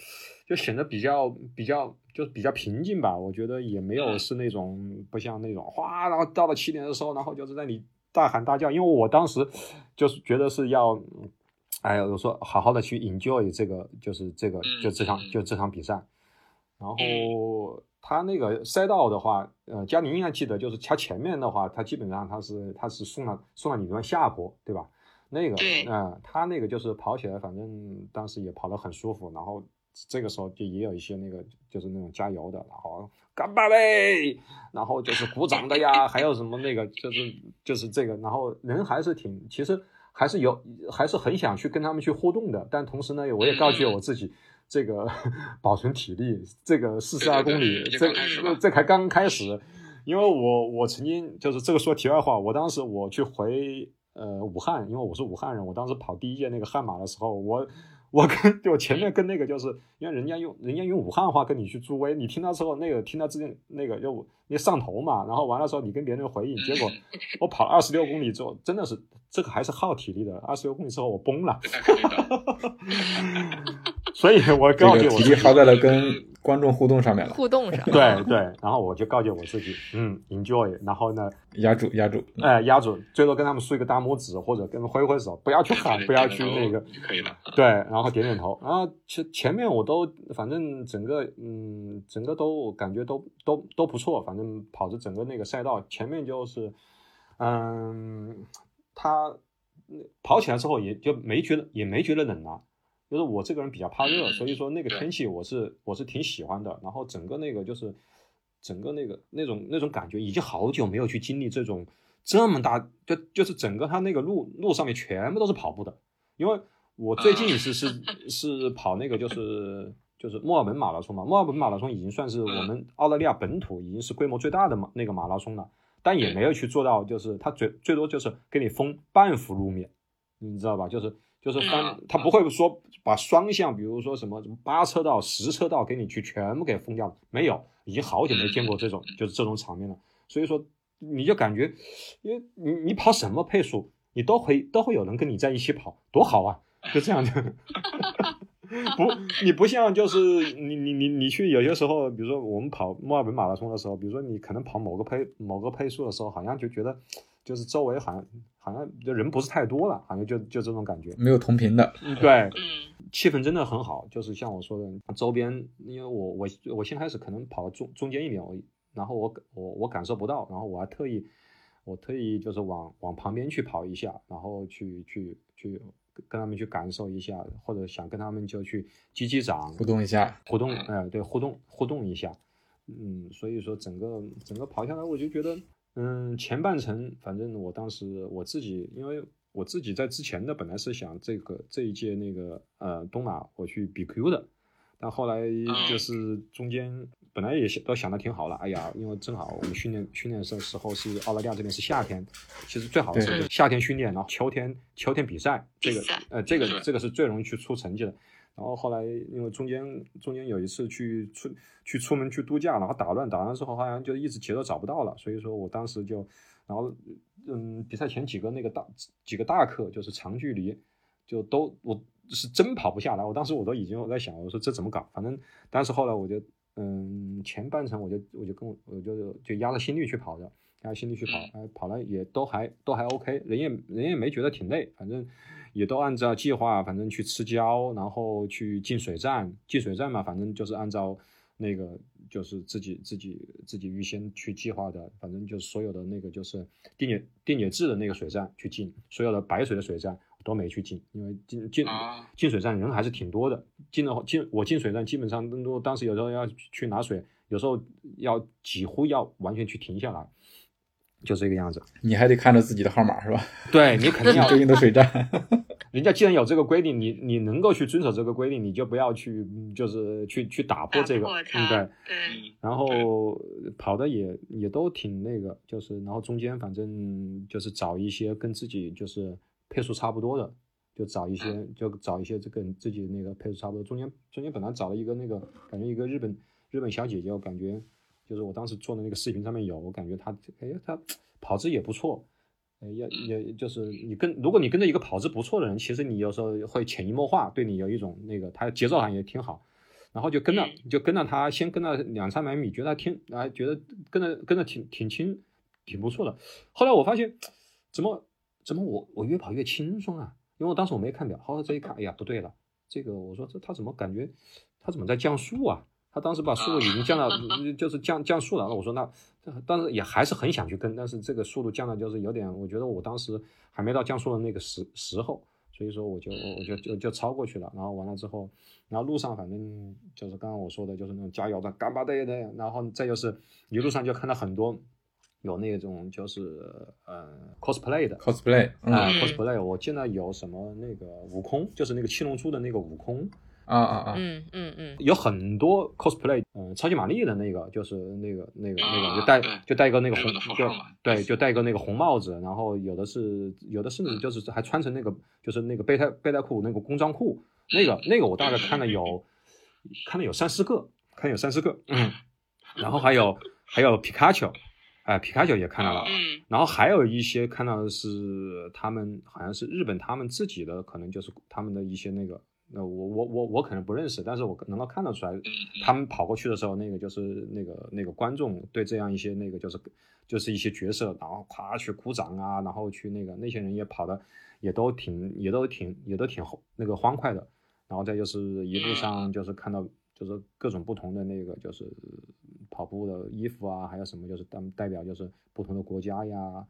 就显得比较比较就是比较平静吧。我觉得也没有是那种不像那种哗，然后到了起点的时候，然后就是在你大喊大叫，因为我当时就是觉得是要，嗯哎呀，我说好好的去 enjoy 这个，就是这个就这场就这场比赛，然后他那个赛道的话，呃，佳宁应该记得，就是他前面的话，他基本上他是他是送了送了你段下坡，对吧？那个，对嗯、他那个就是跑起来，反正当时也跑得很舒服，然后这个时候就也有一些那个就是那种加油的，然后干巴嘞，然后就是鼓掌的呀，还有什么那个就是就是这个，然后人还是挺，其实还是有还是很想去跟他们去互动的，但同时呢，我也告诫我自己。这个 [LAUGHS] 保存体力，这个四十二公里，对对对这这才刚开始。因为我我曾经就是这个说题外话，我当时我去回呃武汉，因为我是武汉人，我当时跑第一届那个悍马的时候，我我跟就我前面跟那个就是因为人家用人家用武汉话跟你去助威，你听到之后那个听到之前那个就你上头嘛，然后完了之后你跟别人回应，结果我跑了二十六公里之后，真的是这个还是耗体力的，二十六公里之后我崩了。[LAUGHS] 所以我告诫我自己力耗在了跟观众互动上面了，互动上，对对，然后我就告诫我自己，嗯，enjoy，然后呢，压住压住，哎，压住，最多跟他们竖一个大拇指，或者跟他们挥挥手，不要去喊，不要去那个，就可以了。对，然后点点头，然后前前面我都反正整个嗯，整个都感觉都都都不错，反正跑着整个那个赛道，前面就是嗯，他跑起来之后也就没觉得也没觉得冷啊。就是我这个人比较怕热，所以说那个天气我是我是挺喜欢的。然后整个那个就是整个那个那种那种感觉，已经好久没有去经历这种这么大，就就是整个它那个路路上面全部都是跑步的，因为我最近一次是 [LAUGHS] 是跑那个就是就是墨尔本马拉松嘛，墨尔本马拉松已经算是我们澳大利亚本土已经是规模最大的马那个马拉松了，但也没有去做到，就是它最最多就是给你封半幅路面，你知道吧？就是就是封，它不会说把双向，比如说什么什么八车道、十车道给你去全部给封掉，没有，已经好久没见过这种就是这种场面了，所以说。你就感觉，因为你你跑什么配速，你都会都会有人跟你在一起跑，多好啊！就这样的，[LAUGHS] 不，你不像就是你你你你去有些时候，比如说我们跑墨尔本马拉松的时候，比如说你可能跑某个配某个配速的时候，好像就觉得就是周围好像好像就人不是太多了，好像就就这种感觉，没有同频的，对，气氛真的很好，就是像我说的，周边，因为我我我先开始可能跑中中间一点我。然后我我我感受不到，然后我还特意，我特意就是往往旁边去跑一下，然后去去去跟他们去感受一下，或者想跟他们就去击击掌，互动一下，互动，哎，对，互动互动一下，嗯，所以说整个整个跑下来，我就觉得，嗯，前半程反正我当时我自己，因为我自己在之前的本来是想这个这一届那个呃东马我去比 Q 的，但后来就是中间。本来也想都想的挺好了，哎呀，因为正好我们训练训练的时候是澳大利亚这边是夏天，其实最好的是夏天训练，然后秋天秋天比赛，这个呃这个这个是最容易去出成绩的。然后后来因为中间中间有一次去出去出门去度假，然后打乱打乱之后好像就一直节奏找不到了，所以说我当时就然后嗯比赛前几个那个大几个大课就是长距离就都我是真跑不下来，我当时我都已经我在想我说这怎么搞，反正当时后来我就。嗯，前半程我就我就跟我我就就压着心率去跑的，压着心率去跑，哎，跑了也都还都还 OK，人也人也没觉得挺累，反正也都按照计划，反正去吃胶，然后去进水站，进水站嘛，反正就是按照那个就是自己自己自己预先去计划的，反正就是所有的那个就是电解电解质的那个水站去进，所有的白水的水站。都没去进，因为进进进水站人还是挺多的。进的进我进水站基本上都当时有时候要去拿水，有时候要几乎要完全去停下来，就这个样子。你还得看着自己的号码是吧？[LAUGHS] 对你肯定 [LAUGHS] 要对应的水站。[LAUGHS] 人家既然有这个规定，你你能够去遵守这个规定，你就不要去就是去去打破这个，对对？然后跑的也也都挺那个，就是然后中间反正就是找一些跟自己就是。配速差不多的，就找一些，就找一些这个自己那个配速差不多。中间中间本来找了一个那个，感觉一个日本日本小姐姐，我感觉就是我当时做的那个视频上面有，我感觉他，哎，他跑姿也不错，哎，也也就是你跟如果你跟着一个跑姿不错的人，其实你有时候会潜移默化对你有一种那个，他节奏感也挺好，然后就跟着就跟着他，先跟了两三百米，觉得挺啊，觉得跟着跟着挺挺轻，挺不错的。后来我发现怎么。怎么我我越跑越轻松啊？因为我当时我没看表，后来这一看，哎呀不对了，这个我说这他怎么感觉他怎么在降速啊？他当时把速度已经降到就是降降速了。那我说那，但是也还是很想去跟，但是这个速度降的就是有点，我觉得我当时还没到降速的那个时时候，所以说我就我就就就超过去了。然后完了之后，然后路上反正就是刚刚我说的，就是那种加油的干巴爹的，然后再就是一路上就看到很多。有那种就是呃 cosplay 的 cosplay 啊 cosplay，我见到有什么那个悟空，就是那个七龙珠的那个悟空啊啊啊，嗯嗯嗯，有很多 cosplay，嗯，超级玛丽的那个就是那个那个那个就戴就戴个那个红就对就戴个那个红帽子，然后有的是有的甚至就是还穿成那个就是那个背带背带裤那个工装裤，那个那个我大概看了有看了有三四个，看有三四个，嗯，然后还有还有皮卡丘。哎，皮卡丘也看到了，嗯，然后还有一些看到的是他们好像是日本他们自己的，可能就是他们的一些那个，那我我我我可能不认识，但是我能够看得出来，他们跑过去的时候，那个就是那个那个观众对这样一些那个就是就是一些角色，然后夸去鼓掌啊，然后去那个那些人也跑的也都挺也都挺也都挺那个欢快的，然后再就是一路上就是看到。就是各种不同的那个，就是跑步的衣服啊，还有什么，就是代代表就是不同的国家呀。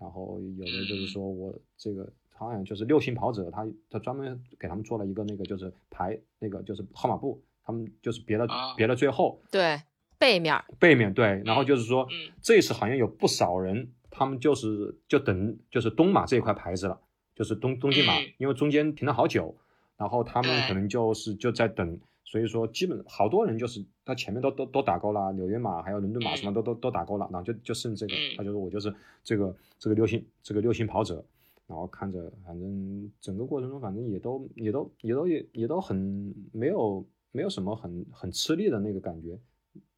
然后有的就是说我这个好像就是六星跑者，他他专门给他们做了一个那个就是排那个就是号码布，他们就是别的别的最后对背面背面对，然后就是说这次好像有不少人。他们就是就等就是东马这一块牌子了，就是东东京马，嗯因为中间停了好久，然后他们可能就是就在等，所以说基本好多人就是他前面都都都打勾了，纽约马还有伦敦马什么都都都打勾了，然后就就剩这个嗯，他就说我就是这个这个六星这个六星跑者，然后看着反正整个过程中反正也都也都也都也也都很没有没有什么很很吃力的那个感觉，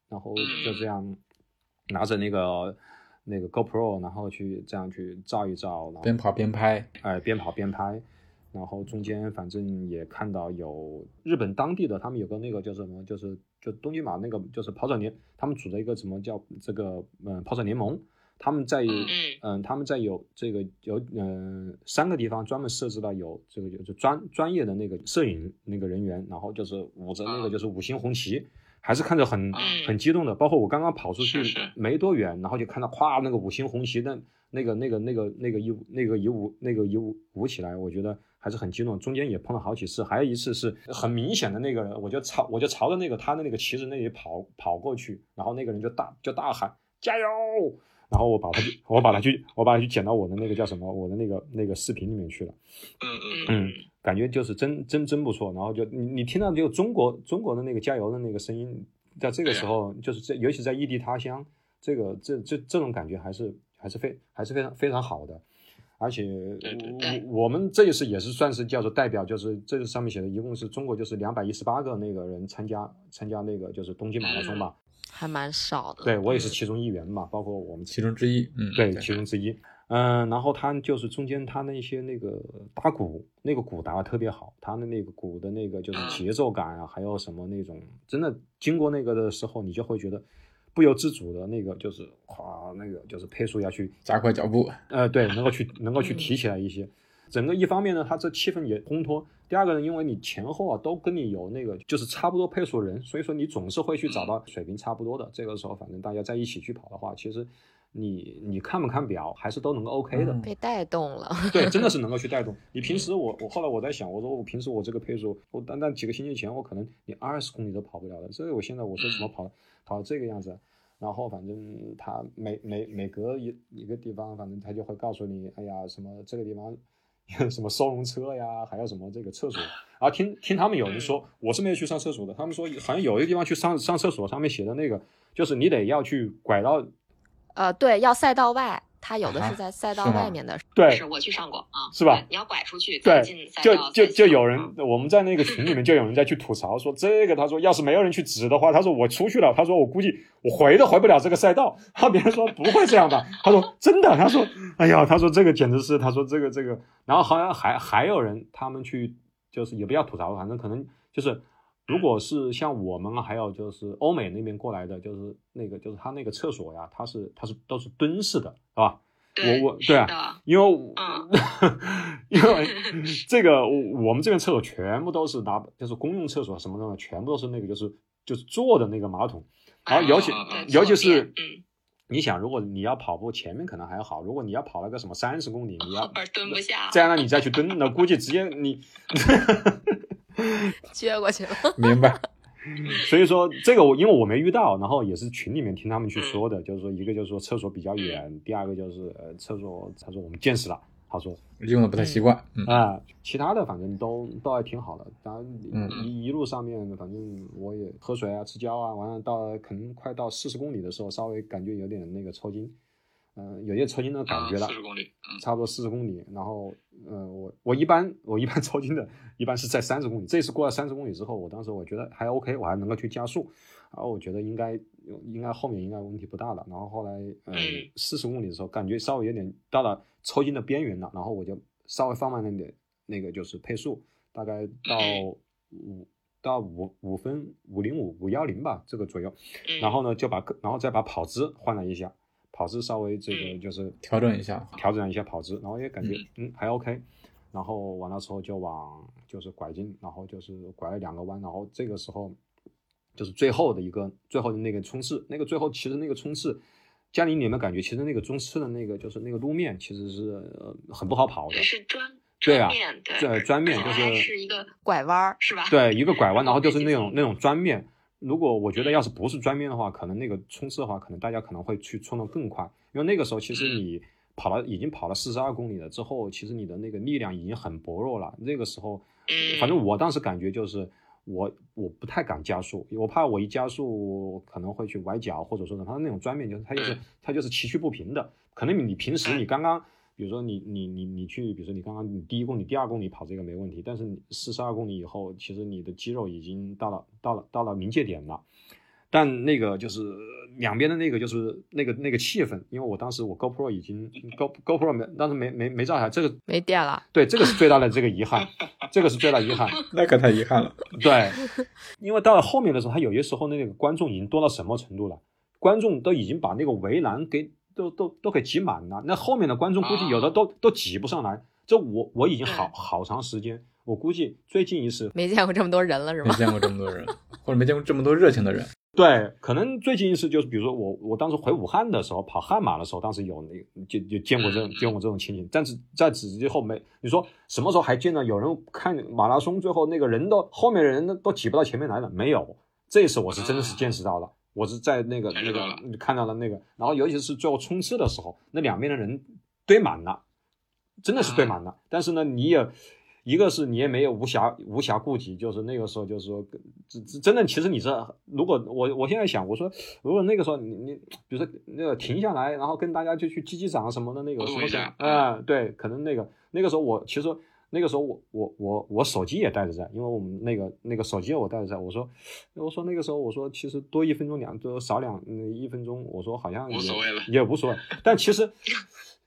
然后就这样拿着那个那个 GoPro，然后去这样去照一照，然后边跑边拍，哎，边跑边拍，然后中间反正也看到有日本当地的，他们有个那个叫什么，就是就东京马那个就是跑者联，他们组的一个什么叫这个嗯跑者联盟，他们在嗯嗯他们在有这个有嗯三个地方专门设置了有这个就专专业的那个摄影那个人员，然后就是舞着那个就是五星红旗。还是看着很嗯很激动的，包括我刚刚跑出去没多远，然后就看到咵那个五星红旗的那个那个那个那个一那个一舞那个一舞舞起来，我觉得还是很激动。中间也碰了好几次，还有一次是很明显的那个人，我就朝我就朝着那个他的那个旗子那里跑跑过去，然后那个人就大就大喊加油，然后我把他去我把它去我把它去剪到我的那个叫什么我的那个那个视频里面去了。嗯嗯嗯，感觉就是真真真不错。然后就你你听到就中国中国的那个加油的那个声音，在这个时候，就是在尤其在异地他乡，这个这这这种感觉还是还是非还是非常非常好的。而且对对对我我们这一次也是算是叫做代表，就是这个上面写的，一共是中国就是两百一十八个那个人参加参加那个就是东京马拉松嘛。还蛮少的。对我也是其中一员嘛，包括我们其中之一。嗯，对，其中之一。嗯，然后他就是中间他那些那个打鼓，那个鼓打得特别好，他的那个鼓的那个就是节奏感啊，还有什么那种，真的经过那个的时候，你就会觉得不由自主的那个就是哗，那个就是配速要去加快脚步。呃，对，[LAUGHS] 能够去能够去提起来一些。整个一方面呢，它这气氛也烘托；第二个呢，因为你前后啊都跟你有那个就是差不多配速人，所以说你总是会去找到水平差不多的。这个时候，反正大家在一起去跑的话，其实你你看不看表，还是都能够 OK 的。嗯被带动了。对，真的是能够去带动。[LAUGHS] 你平时我我后来我在想，我说我平时我这个配速，我单单几个星期前我可能你二十公里都跑不了的，所以我现在我说怎么跑跑到这个样子？然后反正他每每每隔一一个地方，反正他就会告诉你，哎呀，什么这个地方什么收容车呀，还有什么这个厕所。然后听听他们有人说，我是没有去上厕所的，他们说好像有一个地方去上上厕所，上面写的那个就是你得要去拐到呃，对，要赛道外，它有的啊是在赛道外面的。对是我去上过啊，是吧你要拐出去，对再进赛就道就就有人，[LAUGHS] 我们在那个群里面就有人在去吐槽说这个，他说要是没有人去指的话，他说我出去了，他说我估计我回都回不了这个赛道。然后别人说不会这样的，他说 [LAUGHS] 真的，他说哎呀，他说这个简直是，他说这个这个，然后好像还还有人他们去就是也不要吐槽，反正可能就是。如果是像我们啊，还有就是欧美那边过来的，就是那个就是他那个厕所呀，它是它是都是蹲式的，是吧？对我我对啊因为、嗯。因为 [LAUGHS] [LAUGHS] 这个我我们这边厕所全部都是拿就是公用厕所什么的，全部都是那个就是就是坐的那个马桶，然后尤其、尤其是嗯，你想，如果你要跑步，前面可能还好，如果你要跑那个什么三十公里，你要 [LAUGHS] 蹲不下，这样呢，你再去蹲，那估计直接你，[LAUGHS] 撅过去了。[LAUGHS] 明白。所以说这个我因为我没遇到，然后也是群里面听他们去说的，就是说一个就是说厕所比较远，第二个就是呃厕所他说我们见识了，他说用的不太习惯。嗯，啊、其他的反正都都还挺好的。当然嗯一一路上面，反正我也喝水啊、吃胶啊，完了到可能快到四十公里的时候，稍微感觉有点那个抽筋，嗯、有些抽筋的感觉了。四十公里，嗯，差不多四十公里，然后，呃，我我一般我一般 [LAUGHS] 抽筋的，一般是在三十公里。这次过了三十公里之后，我当时我觉得还 OK，我还能够去加速，然后我觉得应该应该后面应该问题不大了。然后后来，呃嗯，四十公里的时候，感觉稍微有点到了抽筋的边缘了，然后我就稍微放慢了点，那个就是配速，大概到五到五五分五零五五幺零吧这个左右，嗯然后呢就把然后再把跑姿换了一下，跑姿稍微这个嗯。就是调整一下。调整一下跑姿，然后也感觉嗯。还 OK，然后完了之后就往就是拐进，然后就是拐了两个弯，然后这个时候就是最后的一个最后的那个冲刺，那个最后其实那个冲刺，嘉玲你有没有感觉，其实那个冲刺的那个就是那个路面其实是呃很不好跑的，是砖。对啊，对对砖面就是还是一个拐弯儿，是吧？对，一个拐弯，然后就是那种那种砖面，如果我觉得要是不是专面的话，可能那个冲刺的话，可能大家可能会去冲得更快，因为那个时候其实你跑了已经跑了四十二公里了之后，其实你的那个力量已经很薄弱了。那个时候，反正我当时感觉就是我我不太敢加速，我怕我一加速可能会去崴脚，或者说呢，他那种专面就是他就是他就是崎岖不平的，可能你平时你刚刚。比如说你你你你去，比如说你刚刚你第一公里、第二公里跑这个没问题，但是你四十二公里以后，其实你的肌肉已经到了到了到了临界点了。但那个就是两边的那个就是那个那个气氛，因为我当时我 GoPro 已经 Go GoPro 没当时没没没照下来，这个没电了。对，这个是最大的这个遗憾，这个是最大遗憾。[LAUGHS] 那可太遗憾了。对，因为到了后面的时候，他有些时候那个观众已经多到什么程度了？观众都已经把那个围栏给。都都都给挤满了，那后面的观众估计有的都都挤不上来。这我我已经好好长时间，我估计最近一次没见过这么多人了，是吗？没见过这么多人，或者没见过这么多热情的人。[LAUGHS] 对，可能最近一次就是，比如说我我当时回武汉的时候跑汉马的时候，当时有那就就见过这种见过这种情景。但是在此之后没，你说什么时候还见到有人看马拉松最后那个人都后面的人都挤不到前面来了？没有，这次我是真的是见识到了。我是在那个那个看到了那个，然后尤其是最后冲刺的时候，那两边的人堆满了，真的是堆满了。但是呢，你也一个是你也没有无暇无暇顾及，就是那个时候就是说，真真的，其实你是如果我我现在想，我说如果那个时候你你比如说那个停下来，然后跟大家就去击击掌什么的那个什么嗯，对，可能那个那个时候我其实。那个时候我我我我手机也带着在，因为我们那个那个手机我带着在。我说我说那个时候我说其实多一分钟两多少两一分钟，我说好像也也无所谓。[LAUGHS] 但其实，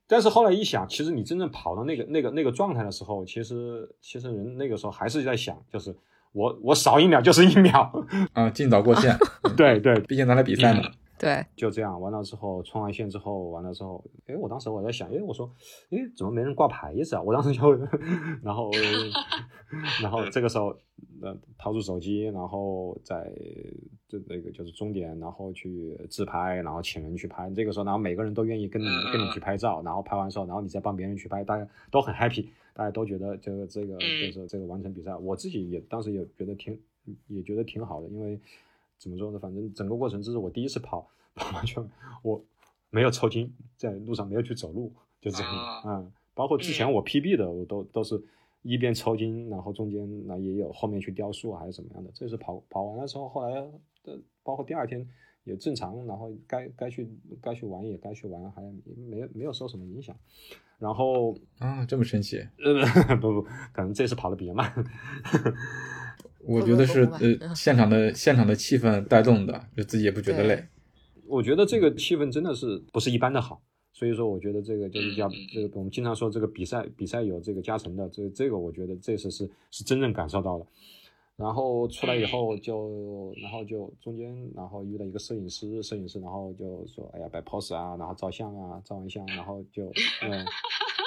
但是后来一想，其实你真正跑到那个那个那个状态的时候，其实其实人那个时候还是在想，就是我我少一秒就是一秒啊，尽早过线。[LAUGHS] 对对，毕竟咱来比赛嘛。对，就这样完了之后，冲完线之后完了之后，哎，我当时我在想，哎，我说，哎，怎么没人挂牌子啊？我当时就，[LAUGHS] 然后，[LAUGHS] 然后这个时候，呃，掏出手机，然后在这那个就是终点，然后去自拍，然后请人去拍。这个时候，然后每个人都愿意跟你跟你去拍照，然后拍完之后，然后你再帮别人去拍，大家都很 happy，大家都觉得这个这个就是这个完成比赛，我自己也当时也觉得挺也觉得挺好的，因为。怎么说呢？反正整个过程这是我第一次跑，跑完全我没有抽筋，在路上没有去走路，就这样啊。包括之前我 PB 的，我都都是一边抽筋，然后中间那也有后面去雕塑还是怎么样的。这次跑跑完了之后，后来的包括第二天也正常，然后该该去该去玩也该去玩，还没没有受什么影响。然后啊，这么神奇？呃，[LAUGHS] 不不，可能这次跑的比较慢。我觉得是呃，[LAUGHS] 现场的现场的气氛带动的，就自己也不觉得累。我觉得这个气氛真的是不是一般的好，所以说我觉得这个就是叫这个我们经常说这个比赛比赛有这个加成的，这这个我觉得这次是是真正感受到了。然后出来以后就然后就中间然后遇到一个摄影师，摄影师然后就说哎呀摆 pose 啊，然后照相啊，照完相然后就 [LAUGHS] 嗯，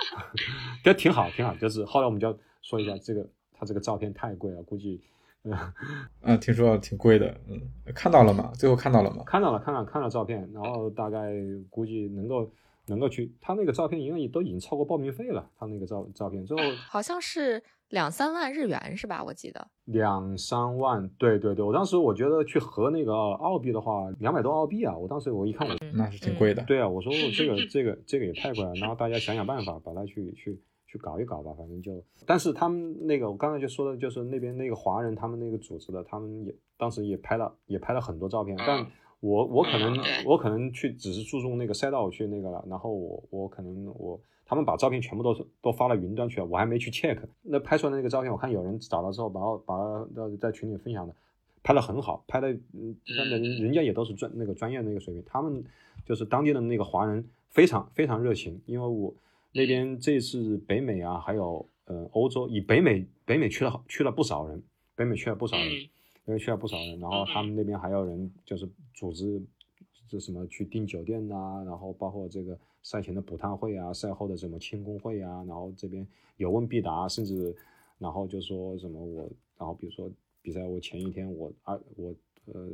[LAUGHS] 这挺好挺好，就是后来我们就说一下这个他这个照片太贵了，估计。嗯，[LAUGHS] 听说挺贵的，嗯，看到了吗？最后看到了吗？看到了，看了，看了照片，然后大概估计能够能够去，他那个照片因为都已经超过报名费了，他那个照照片最后好像是两三万日元是吧？我记得两三万，对对对，我当时我觉得去合那个澳币的话，两百多澳币啊，我当时我一看我那是挺贵的，对啊，我说这个这个这个也太贵了，然后大家想想办法把它去去。去搞一搞吧，反正就，但是他们那个我刚才就说的，就是那边那个华人他们那个组织的，他们也当时也拍了，也拍了很多照片。但我我可能我可能去只是注重那个赛道去那个了，然后我我可能我他们把照片全部都是都发到云端去了，我还没去 check。那拍出来的那个照片，我看有人找了之后，把把它在群里分享的，拍的很好，拍的嗯，人人家也都是专那个专业的那个水平，他们就是当地的那个华人非常非常热情，因为我。那边这次北美啊，还有呃欧洲，以北美北美去了去了不少人，北美去了不少人，北美去了不少人，然后他们那边还有人就是组织这什么去订酒店呐，然后包括这个赛前的补碳会啊，赛后的什么庆功会啊，然后这边有问必答，甚至然后就说什么我，然后比如说比赛我前一天我啊我。呃，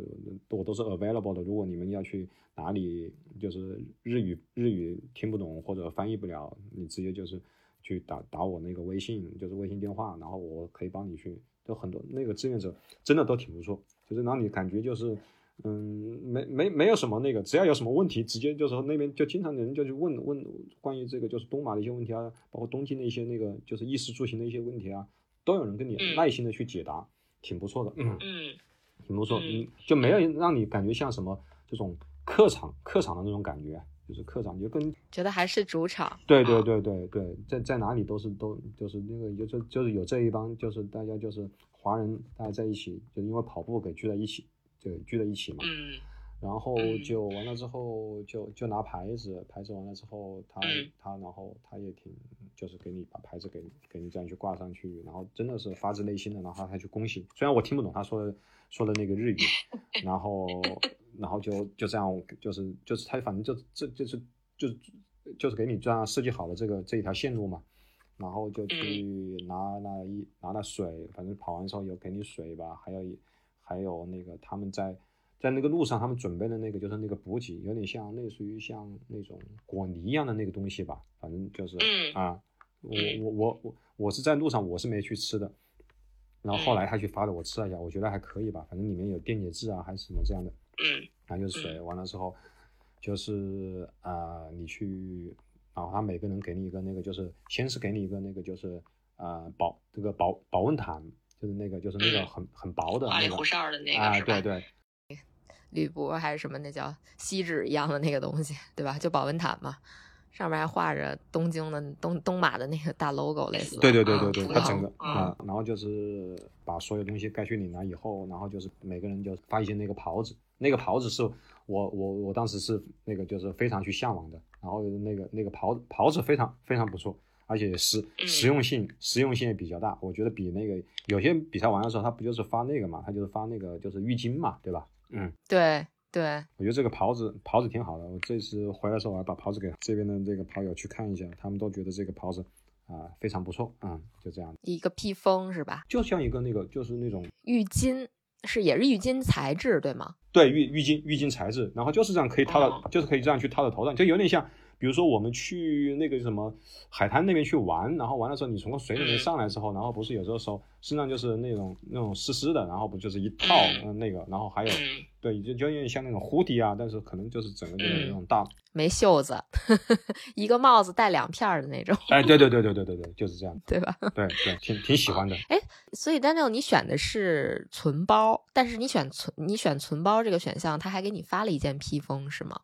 我都是 available 的。如果你们要去哪里，就是日语日语听不懂或者翻译不了，你直接就是去打打我那个微信，就是微信电话，然后我可以帮你去。就很多那个志愿者真的都挺不错，就是让你感觉就是。嗯，没没没有什么那个，只要有什么问题，直接就是那边就经常有人就去问问关于这个就是东马的一些问题啊，包括东京的一些那个就是衣食住行的一些问题啊，都有人跟你嗯耐心的去解答，挺不错的，嗯，嗯挺不错，嗯嗯，就没有让你感觉像什么这种客场客场的那种感觉，就是客场就跟觉得还是主场。对对对对对，在在哪里都是都就是那个就就就是有这一帮就是大家就是华人大家在一起，就因为跑步给聚在一起，对聚在一起嘛，嗯然后嗯。就完了之后就就拿牌子，牌子完了之后他嗯。他然后他也挺就是给你把牌子给给你这样去挂上去，然后真的是发自内心的，然后他去恭喜，虽然我听不懂他说的说的那个日语，然后然后就就这样就是就是他反正就这就是就是就是给你这样设计好了这个这一条线路嘛。然后就去拿那一拿那水，反正跑完之后有给你水吧，还有一还有那个他们在在那个路上他们准备的那个就是那个补给，有点像类似于像那种果泥一样的那个东西吧，反正就是、嗯啊，我我我我我是在路上我是没去吃的，然后后来他去发的我吃了一下，我觉得还可以吧，反正里面有电解质啊还是什么这样的，嗯。然后就是水，完了之后就是呃你去，然后他每个人给你一个那个就是先是给你一个那个就是呃保这个保保温毯，就是那个就是那个嗯。很很薄的那个花里胡哨的那个啊？对对铝箔还是什么那叫锡纸一样的那个东西，对吧？就保温毯嘛，上面还画着东京的东东马的那个大 logo，类似的。对对对啊对对，整个嗯啊，然后就是把所有东西盖去领了以后，然后就是每个人就发一些那个袍子，那个袍子是我我我当时是那个就是非常去向往的，然后那个那个袍袍子非常非常不错，而且实嗯实用性实用性也比较大，我觉得比那个有些比赛完的时候，他不就是发那个嘛，他就是发那个就是浴巾嘛，对吧？嗯，对对，我觉得这个袍子袍子挺好的，我这次回来的时候我还把袍子给这边的这个袍友去看一下，他们都觉得这个袍子啊、非常不错，嗯，就这样。一个披风是吧？就像一个那个，就是那种浴巾是也是浴巾材质对吗？对浴浴巾浴巾材质，然后就是这样可以套到，哦就是可以这样去套到头上，就有点像，比如说我们去那个什么海滩那边去玩，然后玩的时候你从水里面上来之后，然后不是有时候手身上就是那种那种湿湿的，然后不就是一套嗯嗯那个，然后还有嗯对就就有点像那种蝴蝶啊，但是可能就是整个就是那种大，没袖子，[LAUGHS] 一个帽子戴两片的那种，哎对对对对对对对，就是这样，对吧？对对，挺挺喜欢的。哎所以 Daniel，你选的是存包，但是你选存你选存包这个选项，他还给你发了一件披风是吗？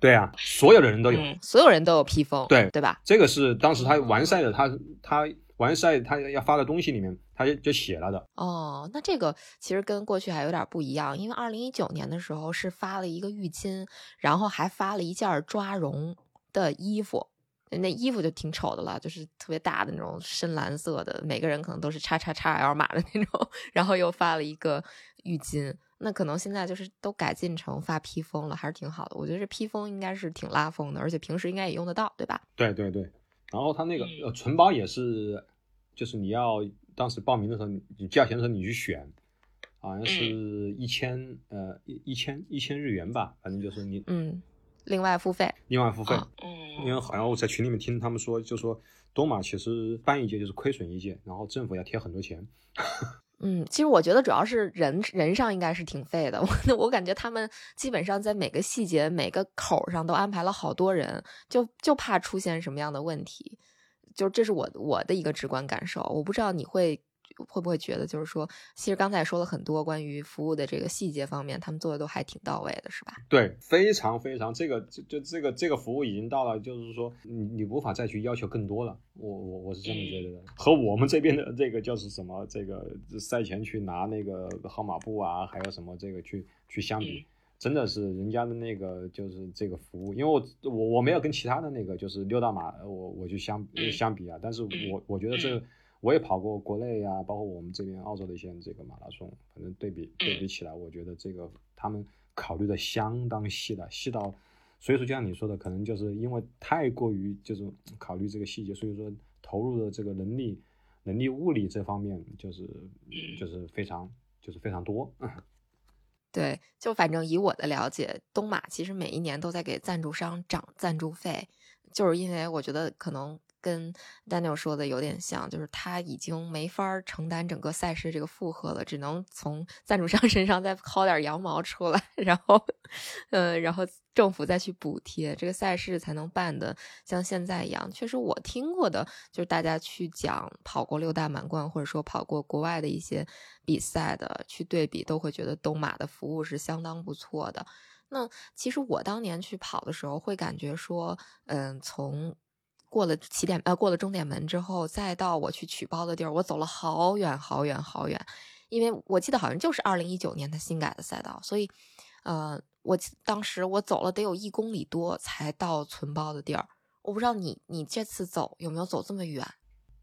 对啊，所有的人都有。嗯所有人都有披风，对对吧？这个是当时他完赛的，他他完赛他要发的东西里面，他就就写了的。哦，那这个其实跟过去还有点不一样，因为二零一九年的时候是发了一个浴巾，然后还发了一件抓绒的衣服，那衣服就挺丑的了，就是特别大的那种深蓝色的，每个人可能都是叉叉叉 L 码的那种，然后又发了一个浴巾。那可能现在就是都改进成发披风了，还是挺好的。我觉得这披风应该是挺拉风的，而且平时应该也用得到，对吧？对对对，然后他那个嗯呃存包也是，就是你要当时报名的时候，你你价钱的时候你去选，好像是一千呃一一千一千日元吧，反正就是你嗯，另外付费。另外付费。因为好像我在群里面听他们说，就说东马其实办一届就是亏损一届，然后政府要贴很多钱。嗯，其实我觉得主要是人人上应该是挺废的。[LAUGHS] 我我感觉他们基本上在每个细节、每个口上都安排了好多人，就就怕出现什么样的问题。就这是我我的一个直观感受。我不知道你会会不会觉得，就是说，其实刚才也说了很多关于服务的这个细节方面，他们做的都还挺到位的，是吧？对，非常非常，这个就就这个这个服务已经到了，就是说你你无法再去要求更多了。我我我是这么觉得的，和我们这边的这个就是什么这个赛前去拿那个号码布啊，还有什么这个去去相比，真的是人家的那个就是这个服务，因为我我我没有跟其他的那个就是六大马我我去相嗯相比啊，但是我我觉得这个。我也跑过国内呀、包括我们这边澳洲的一些这个马拉松，反正对比对比起来，我觉得这个他们考虑的相当细了，细到，所以说就像你说的，可能就是因为太过于就是考虑这个细节，所以说投入的这个能力、能力、物力这方面就是就是非常就是非常多。[LAUGHS] 对，就反正以我的了解，东马其实每一年都在给赞助商涨赞助费，就是因为我觉得可能跟 Daniel 说的有点像，就是他已经没法承担整个赛事这个负荷了，只能从赞助商身上再薅点羊毛出来，[LAUGHS] 然后，呃，然后政府再去补贴这个赛事，才能办的像现在一样。确实，我听过的就是大家去讲跑过六大满贯，或者说跑过国外的一些比赛的，去对比，都会觉得东马的服务是相当不错的。那其实我当年去跑的时候，会感觉说，嗯，从过了起点呃，过了终点门之后，再到我去取包的地儿，我走了好远好远好远，因为我记得好像就是二零一九年他新改的赛道，所以，呃，我当时我走了得有一公里多才到存包的地儿。我不知道你你这次走有没有走这么远？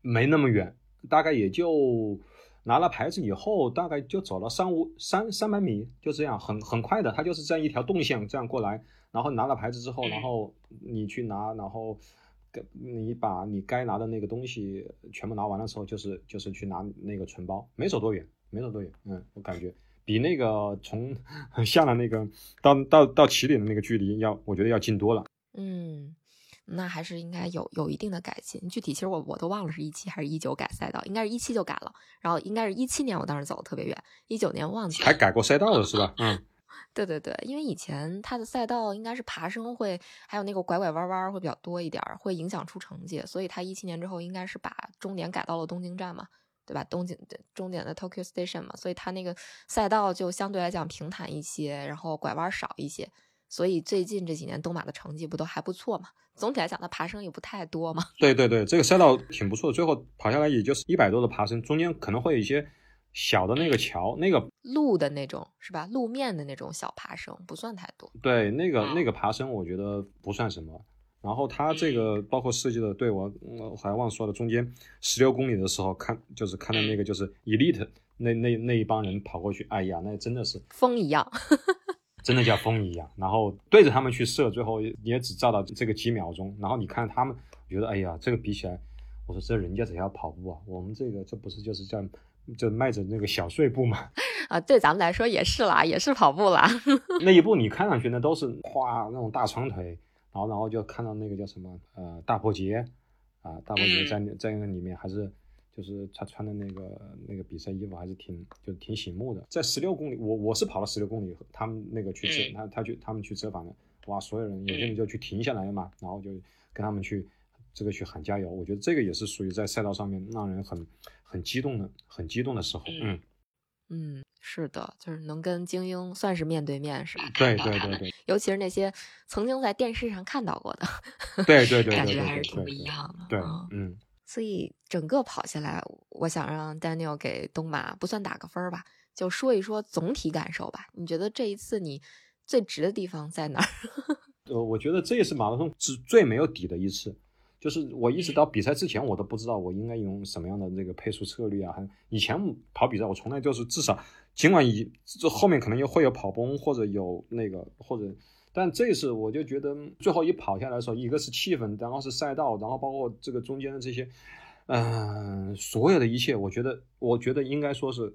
没那么远，大概也就拿了牌子以后，大概就走了三五三三百米，就这样，很很快的，他就是这样一条动线这样过来，然后拿了牌子之后，然后你去拿，然后。你把你该拿的那个东西全部拿完的时候，就是就是去拿那个存包，没走多远，没走多远，嗯，我感觉比那个从 [LAUGHS] 下了那个到到到起点的那个距离要，我觉得要近多了。嗯，那还是应该有有一定的改进。具体其实我我都忘了是一七还是一九改赛道，应该是一七就改了，然后应该是一七年我当时走的特别远，一九年忘记还改过赛道了是吧？嗯。对对对，因为以前它的赛道应该是爬升会，还有那个拐拐弯弯会比较多一点，会影响出成绩，所以它一七年之后应该是把终点改到了东京站嘛，对吧？东京的终点的 Tokyo Station 嘛，所以它那个赛道就相对来讲平坦一些，然后拐弯少一些，所以最近这几年东马的成绩不都还不错嘛？总体来讲，它爬升也不太多嘛。对对对，这个赛道挺不错的，最后跑下来也就是一百多的爬升，中间可能会有一些。小的那个桥，那个路的那种是吧？路面的那种小爬升不算太多。对，那个那个爬升我觉得不算什么。然后它这个包括设计的，对我我还忘说了，中间十六公里的时候看，就是看到那个就是 elite 那那那一帮人跑过去，哎呀，那真的是风一样，真的叫风一样。然后对着他们去射，最后也只照到这个几秒钟。然后你看他们，觉得哎呀，这个比起来，我说这人家只要跑步啊，我们这个这不是就是这样。就迈着那个小碎步嘛，[LAUGHS] 啊，对咱们来说也是啦，也是跑步啦。[LAUGHS] 那一步你看上去那都是哗那种大长腿，然后然后就看到那个叫什么呃大破节啊，大破节在在那里面还是就是他穿的那个那个比赛衣服还是挺就挺醒目的。在十六公里，我我是跑了十六公里，他们那个去折他他去他们去折返的，哇，所有人有些人就去停下来了嘛，然后就跟他们去。这个去喊加油，我觉得这个也是属于在赛道上面让人很很激动的、很激动的时候。嗯嗯，是的，就是能跟精英算是面对面，是吧？对对对对，尤其是那些曾经在电视上看到过的，对对对，[LAUGHS] 感觉还是挺不一样的。对，嗯。所以整个跑下来，我想让 Daniel 给东马不算打个分吧，就说一说总体感受吧。你觉得这一次你最值的地方在哪儿？[LAUGHS] 呃，我觉得这也是马拉松最最没有底的一次。就是我一直到比赛之前，我都不知道我应该用什么样的这个配速策略啊。以前跑比赛，我从来就是至少，尽管以这后面可能又会有跑崩或者有那个或者，但这次我就觉得最后一跑下来的时候，一个是气氛，然后是赛道，然后包括这个中间的这些，嗯，所有的一切，我觉得，我觉得应该说是。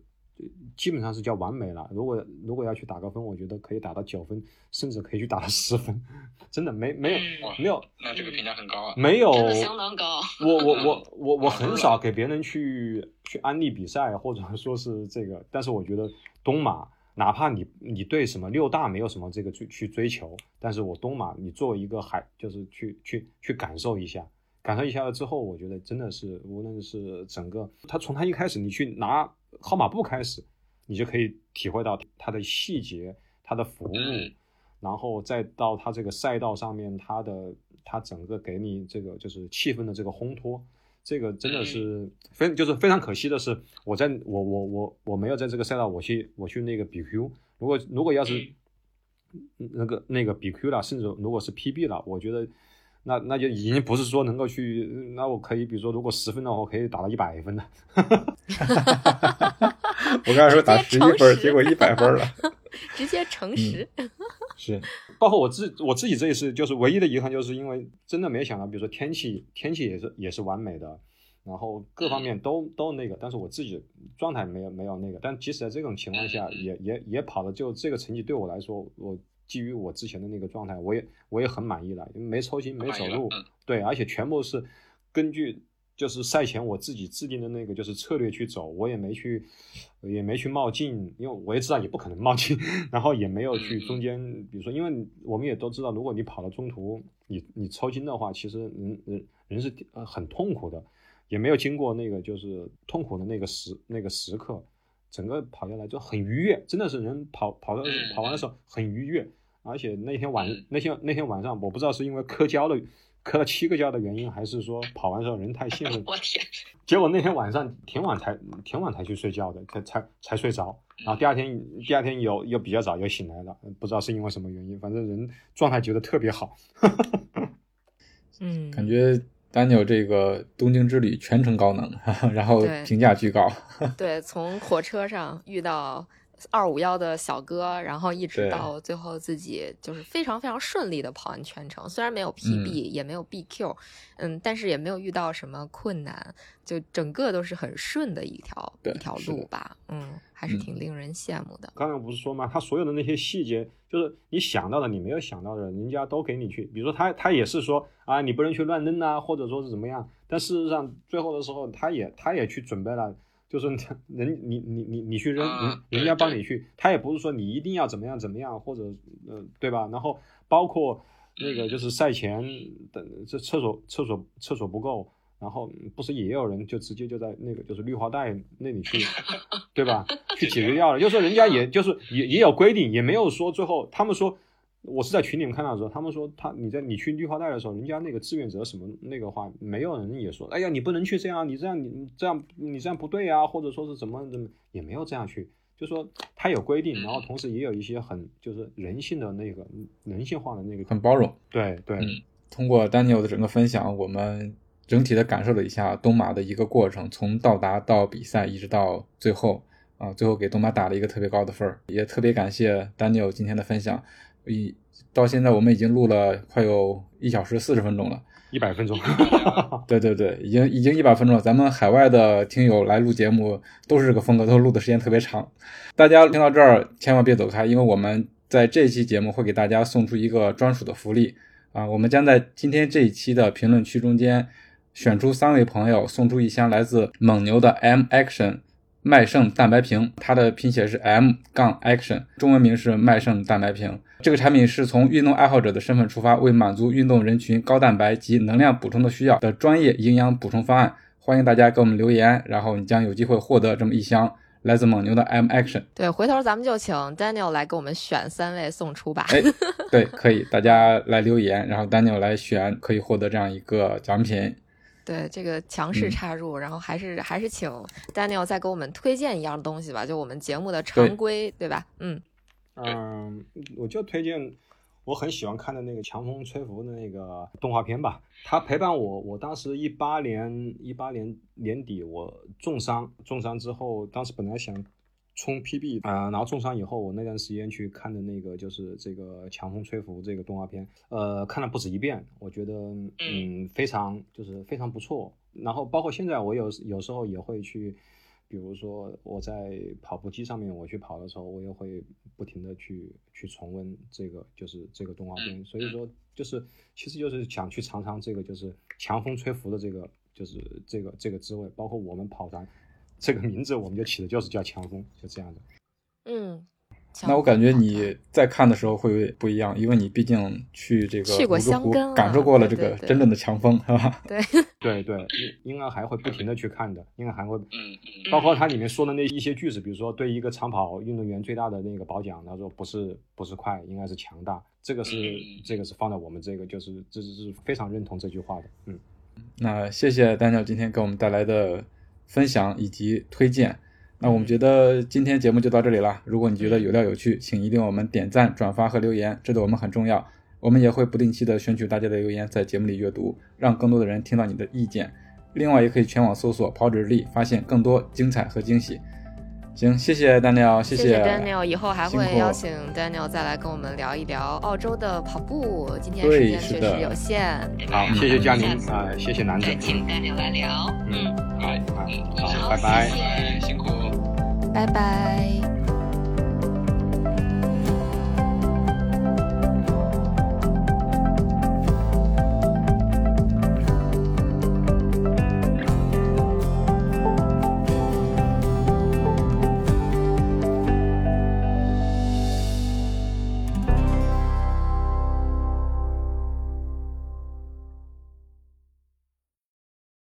基本上是叫完美了。如果如果要去打个分，我觉得可以打到九分，甚至可以去打到十分。[LAUGHS] 真的没没有没有，那这个评价很高啊。没有，相当高。我我我我我 [LAUGHS] 很少给别人去去安利比赛，或者说是这个。但是我觉得东马，哪怕你你对什么六大没有什么这个去去追求，但是我东马，你作为一个海，就是去去去感受一下，感受一下了之后，我觉得真的是无论是整个他从他一开始你去拿。号码布开始，你就可以体会到它的细节、它的服务，然后再到它这个赛道上面，它的它整个给你这个就是气氛的这个烘托，这个真的是非就是非常可惜的是，我在我我我我没有在这个赛道，我去我去那个比 Q，如果如果要是那个那个比 Q 了，甚至如果是 PB 了，我觉得。那那就已经不是说能够去，那我可以，比如说，如果十分的话，我可以打到一百分的。[LAUGHS] 我刚才说打十一分，结果一百分了，[LAUGHS] 直接乘十。是，包括我自我自己这一次，就是唯一的遗憾，就是因为真的没想到，比如说天气，天气也是也是完美的，然后各方面都都那个，但是我自己状态没有没有那个，但即使在这种情况下，也也也跑的就这个成绩对我来说，我。基于我之前的那个状态，我也我也很满意了，因为没抽筋，没走路，对，而且全部是根据就是赛前我自己制定的那个就是策略去走，我也没去也没去冒进，因为我也知道也不可能冒进，[LAUGHS] 然后也没有去中间，比如说，因为我们也都知道，如果你跑到中途你你抽筋的话，其实人人人是呃很痛苦的，也没有经过那个就是痛苦的那个时那个时刻，整个跑下来就很愉悦，真的是人跑跑到跑完的时候很愉悦。而且那天晚那天那天晚上，我不知道是因为磕胶的磕了七个胶的原因，还是说跑完之后人太兴奋。[LAUGHS] 我天！结果那天晚上挺晚才挺晚才去睡觉的，才才才睡着。然后第二天第二天有又比较早又醒来了，不知道是因为什么原因，反正人状态觉得特别好。[LAUGHS] 嗯，感觉 Daniel 这个东京之旅全程高能，[LAUGHS] 然后评价巨高。[LAUGHS] 对，从火车上遇到二五幺的小哥，然后一直到最后自己就是非常非常顺利的跑完全程，虽然没有 PB，、也没有 BQ，嗯，但是也没有遇到什么困难，就整个都是很顺的一条一条路吧，嗯，还是嗯挺令人羡慕的。刚刚不是说吗？他所有的那些细节，就是你想到的，你没有想到的，人家都给你去。比如说他他也是说啊，你不能去乱扔啊，或者说是怎么样。但事实上，最后的时候，他也他也去准备了，就是人你你你你去扔，啊人人家帮你去，他也不是说你一定要怎么样怎么样，或者呃对吧？然后包括那个就是赛前的这厕所厕所厕所不够。然后不是也有人就直接就在那个就是绿化带那里去，对吧？[LAUGHS] 去解决掉了。就是说人家也就是也也有规定，也没有说最后他们说，我是在群里面看到的时候，他们说他你在你去绿化带的时候，人家那个志愿者什么那个话，没有人也说，哎呀你不能去这样，你这样你这样你这样不对啊，或者说是怎么怎么也没有这样去。就说他有规定，然后同时也有一些很就是人性的那个人性化的那个，很包容。对对，嗯通过 Daniel 的整个分享，我们整体的感受了一下东马的一个过程，从到达到比赛一直到最后啊，最后给东马打了一个特别高的分儿，也特别感谢 Daniel 今天的分享。一到现在我们已经录了快有一小时四十分钟了，一百分钟，[LAUGHS] 对对对，已经已经一百分钟了。咱们海外的听友来录节目都是这个风格，都录的时间特别长。大家听到这儿千万别走开，因为我们在这期节目会给大家送出一个专属的福利啊！我们将在今天这一期的评论区中间选出三位朋友，送出一箱来自蒙牛的 M Action 麦胜蛋白瓶，它的拼写是 M 杠 Action，中文名是麦胜蛋白瓶。这个产品是从运动爱好者的身份出发，为满足运动人群高蛋白及能量补充的需要的专业营养补充方案。欢迎大家给我们留言，然后你将有机会获得这么一箱来自蒙牛的 M Action。对，回头咱们就请 Daniel 来给我们选三位送出吧。哎，对，可以，大家来留言，然后 Daniel 来选，可以获得这样一个奖品。对这个强势嗯插入，然后还是还是请 Daniel 再给我们推荐一样东西吧，就我们节目的常规，对吧？嗯，嗯，我就推荐我很喜欢看的那个《强风吹拂》的那个动画片吧。它陪伴我，我当时一八年一八年年底我重伤，重伤之后，当时本来想冲 PB 啊、然后重伤以后，我那段时间去看的那个就是这个《强风吹拂》这个动画片，呃，看了不止一遍，我觉得嗯非常就是非常不错。然后包括现在我有有时候也会去。比如说我在跑步机上面我去跑的时候，我也会不停的去去重温这个就是这个动画片，所以说就是其实就是想去尝尝这个就是强风吹拂的这个就是这个这个滋味，包括我们跑团这个名字我们就起的就是叫强风，就这样的。嗯，那我感觉你在看的时候会不一样，因为你毕竟去这个去过泸沽湖香感受过了这个真正的强风，是吧？对，[LAUGHS] 对对，应应该还会不停的去看的，应该还会嗯嗯，包括它里面说的那一些句子，比如说对一个长跑运动员最大的那个褒奖，他说不是不是快，应该是强大，这个是嗯这个是放在我们这个就是这是是非常认同这句话的，嗯。那谢谢丹鸟今天给我们带来的分享以及推荐。那我们觉得今天节目就到这里了。如果你觉得有料有趣，请一定为我们点赞、转发和留言，这对我们很重要。我们也会不定期的选取大家的留言，在节目里阅读，让更多的人听到你的意见。另外，也可以全网搜索“跑者日历”，发现更多精彩和惊喜。行，谢谢 Daniel，谢谢 Daniel，以后还会邀请 Daniel 再来跟我们聊一聊澳洲的跑步。今天时间确实有限，好，谢谢嘉宁啊、谢谢楠子再，请 Daniel 来聊。嗯，嗯，好，好，嗯，好，拜拜，辛苦。拜拜。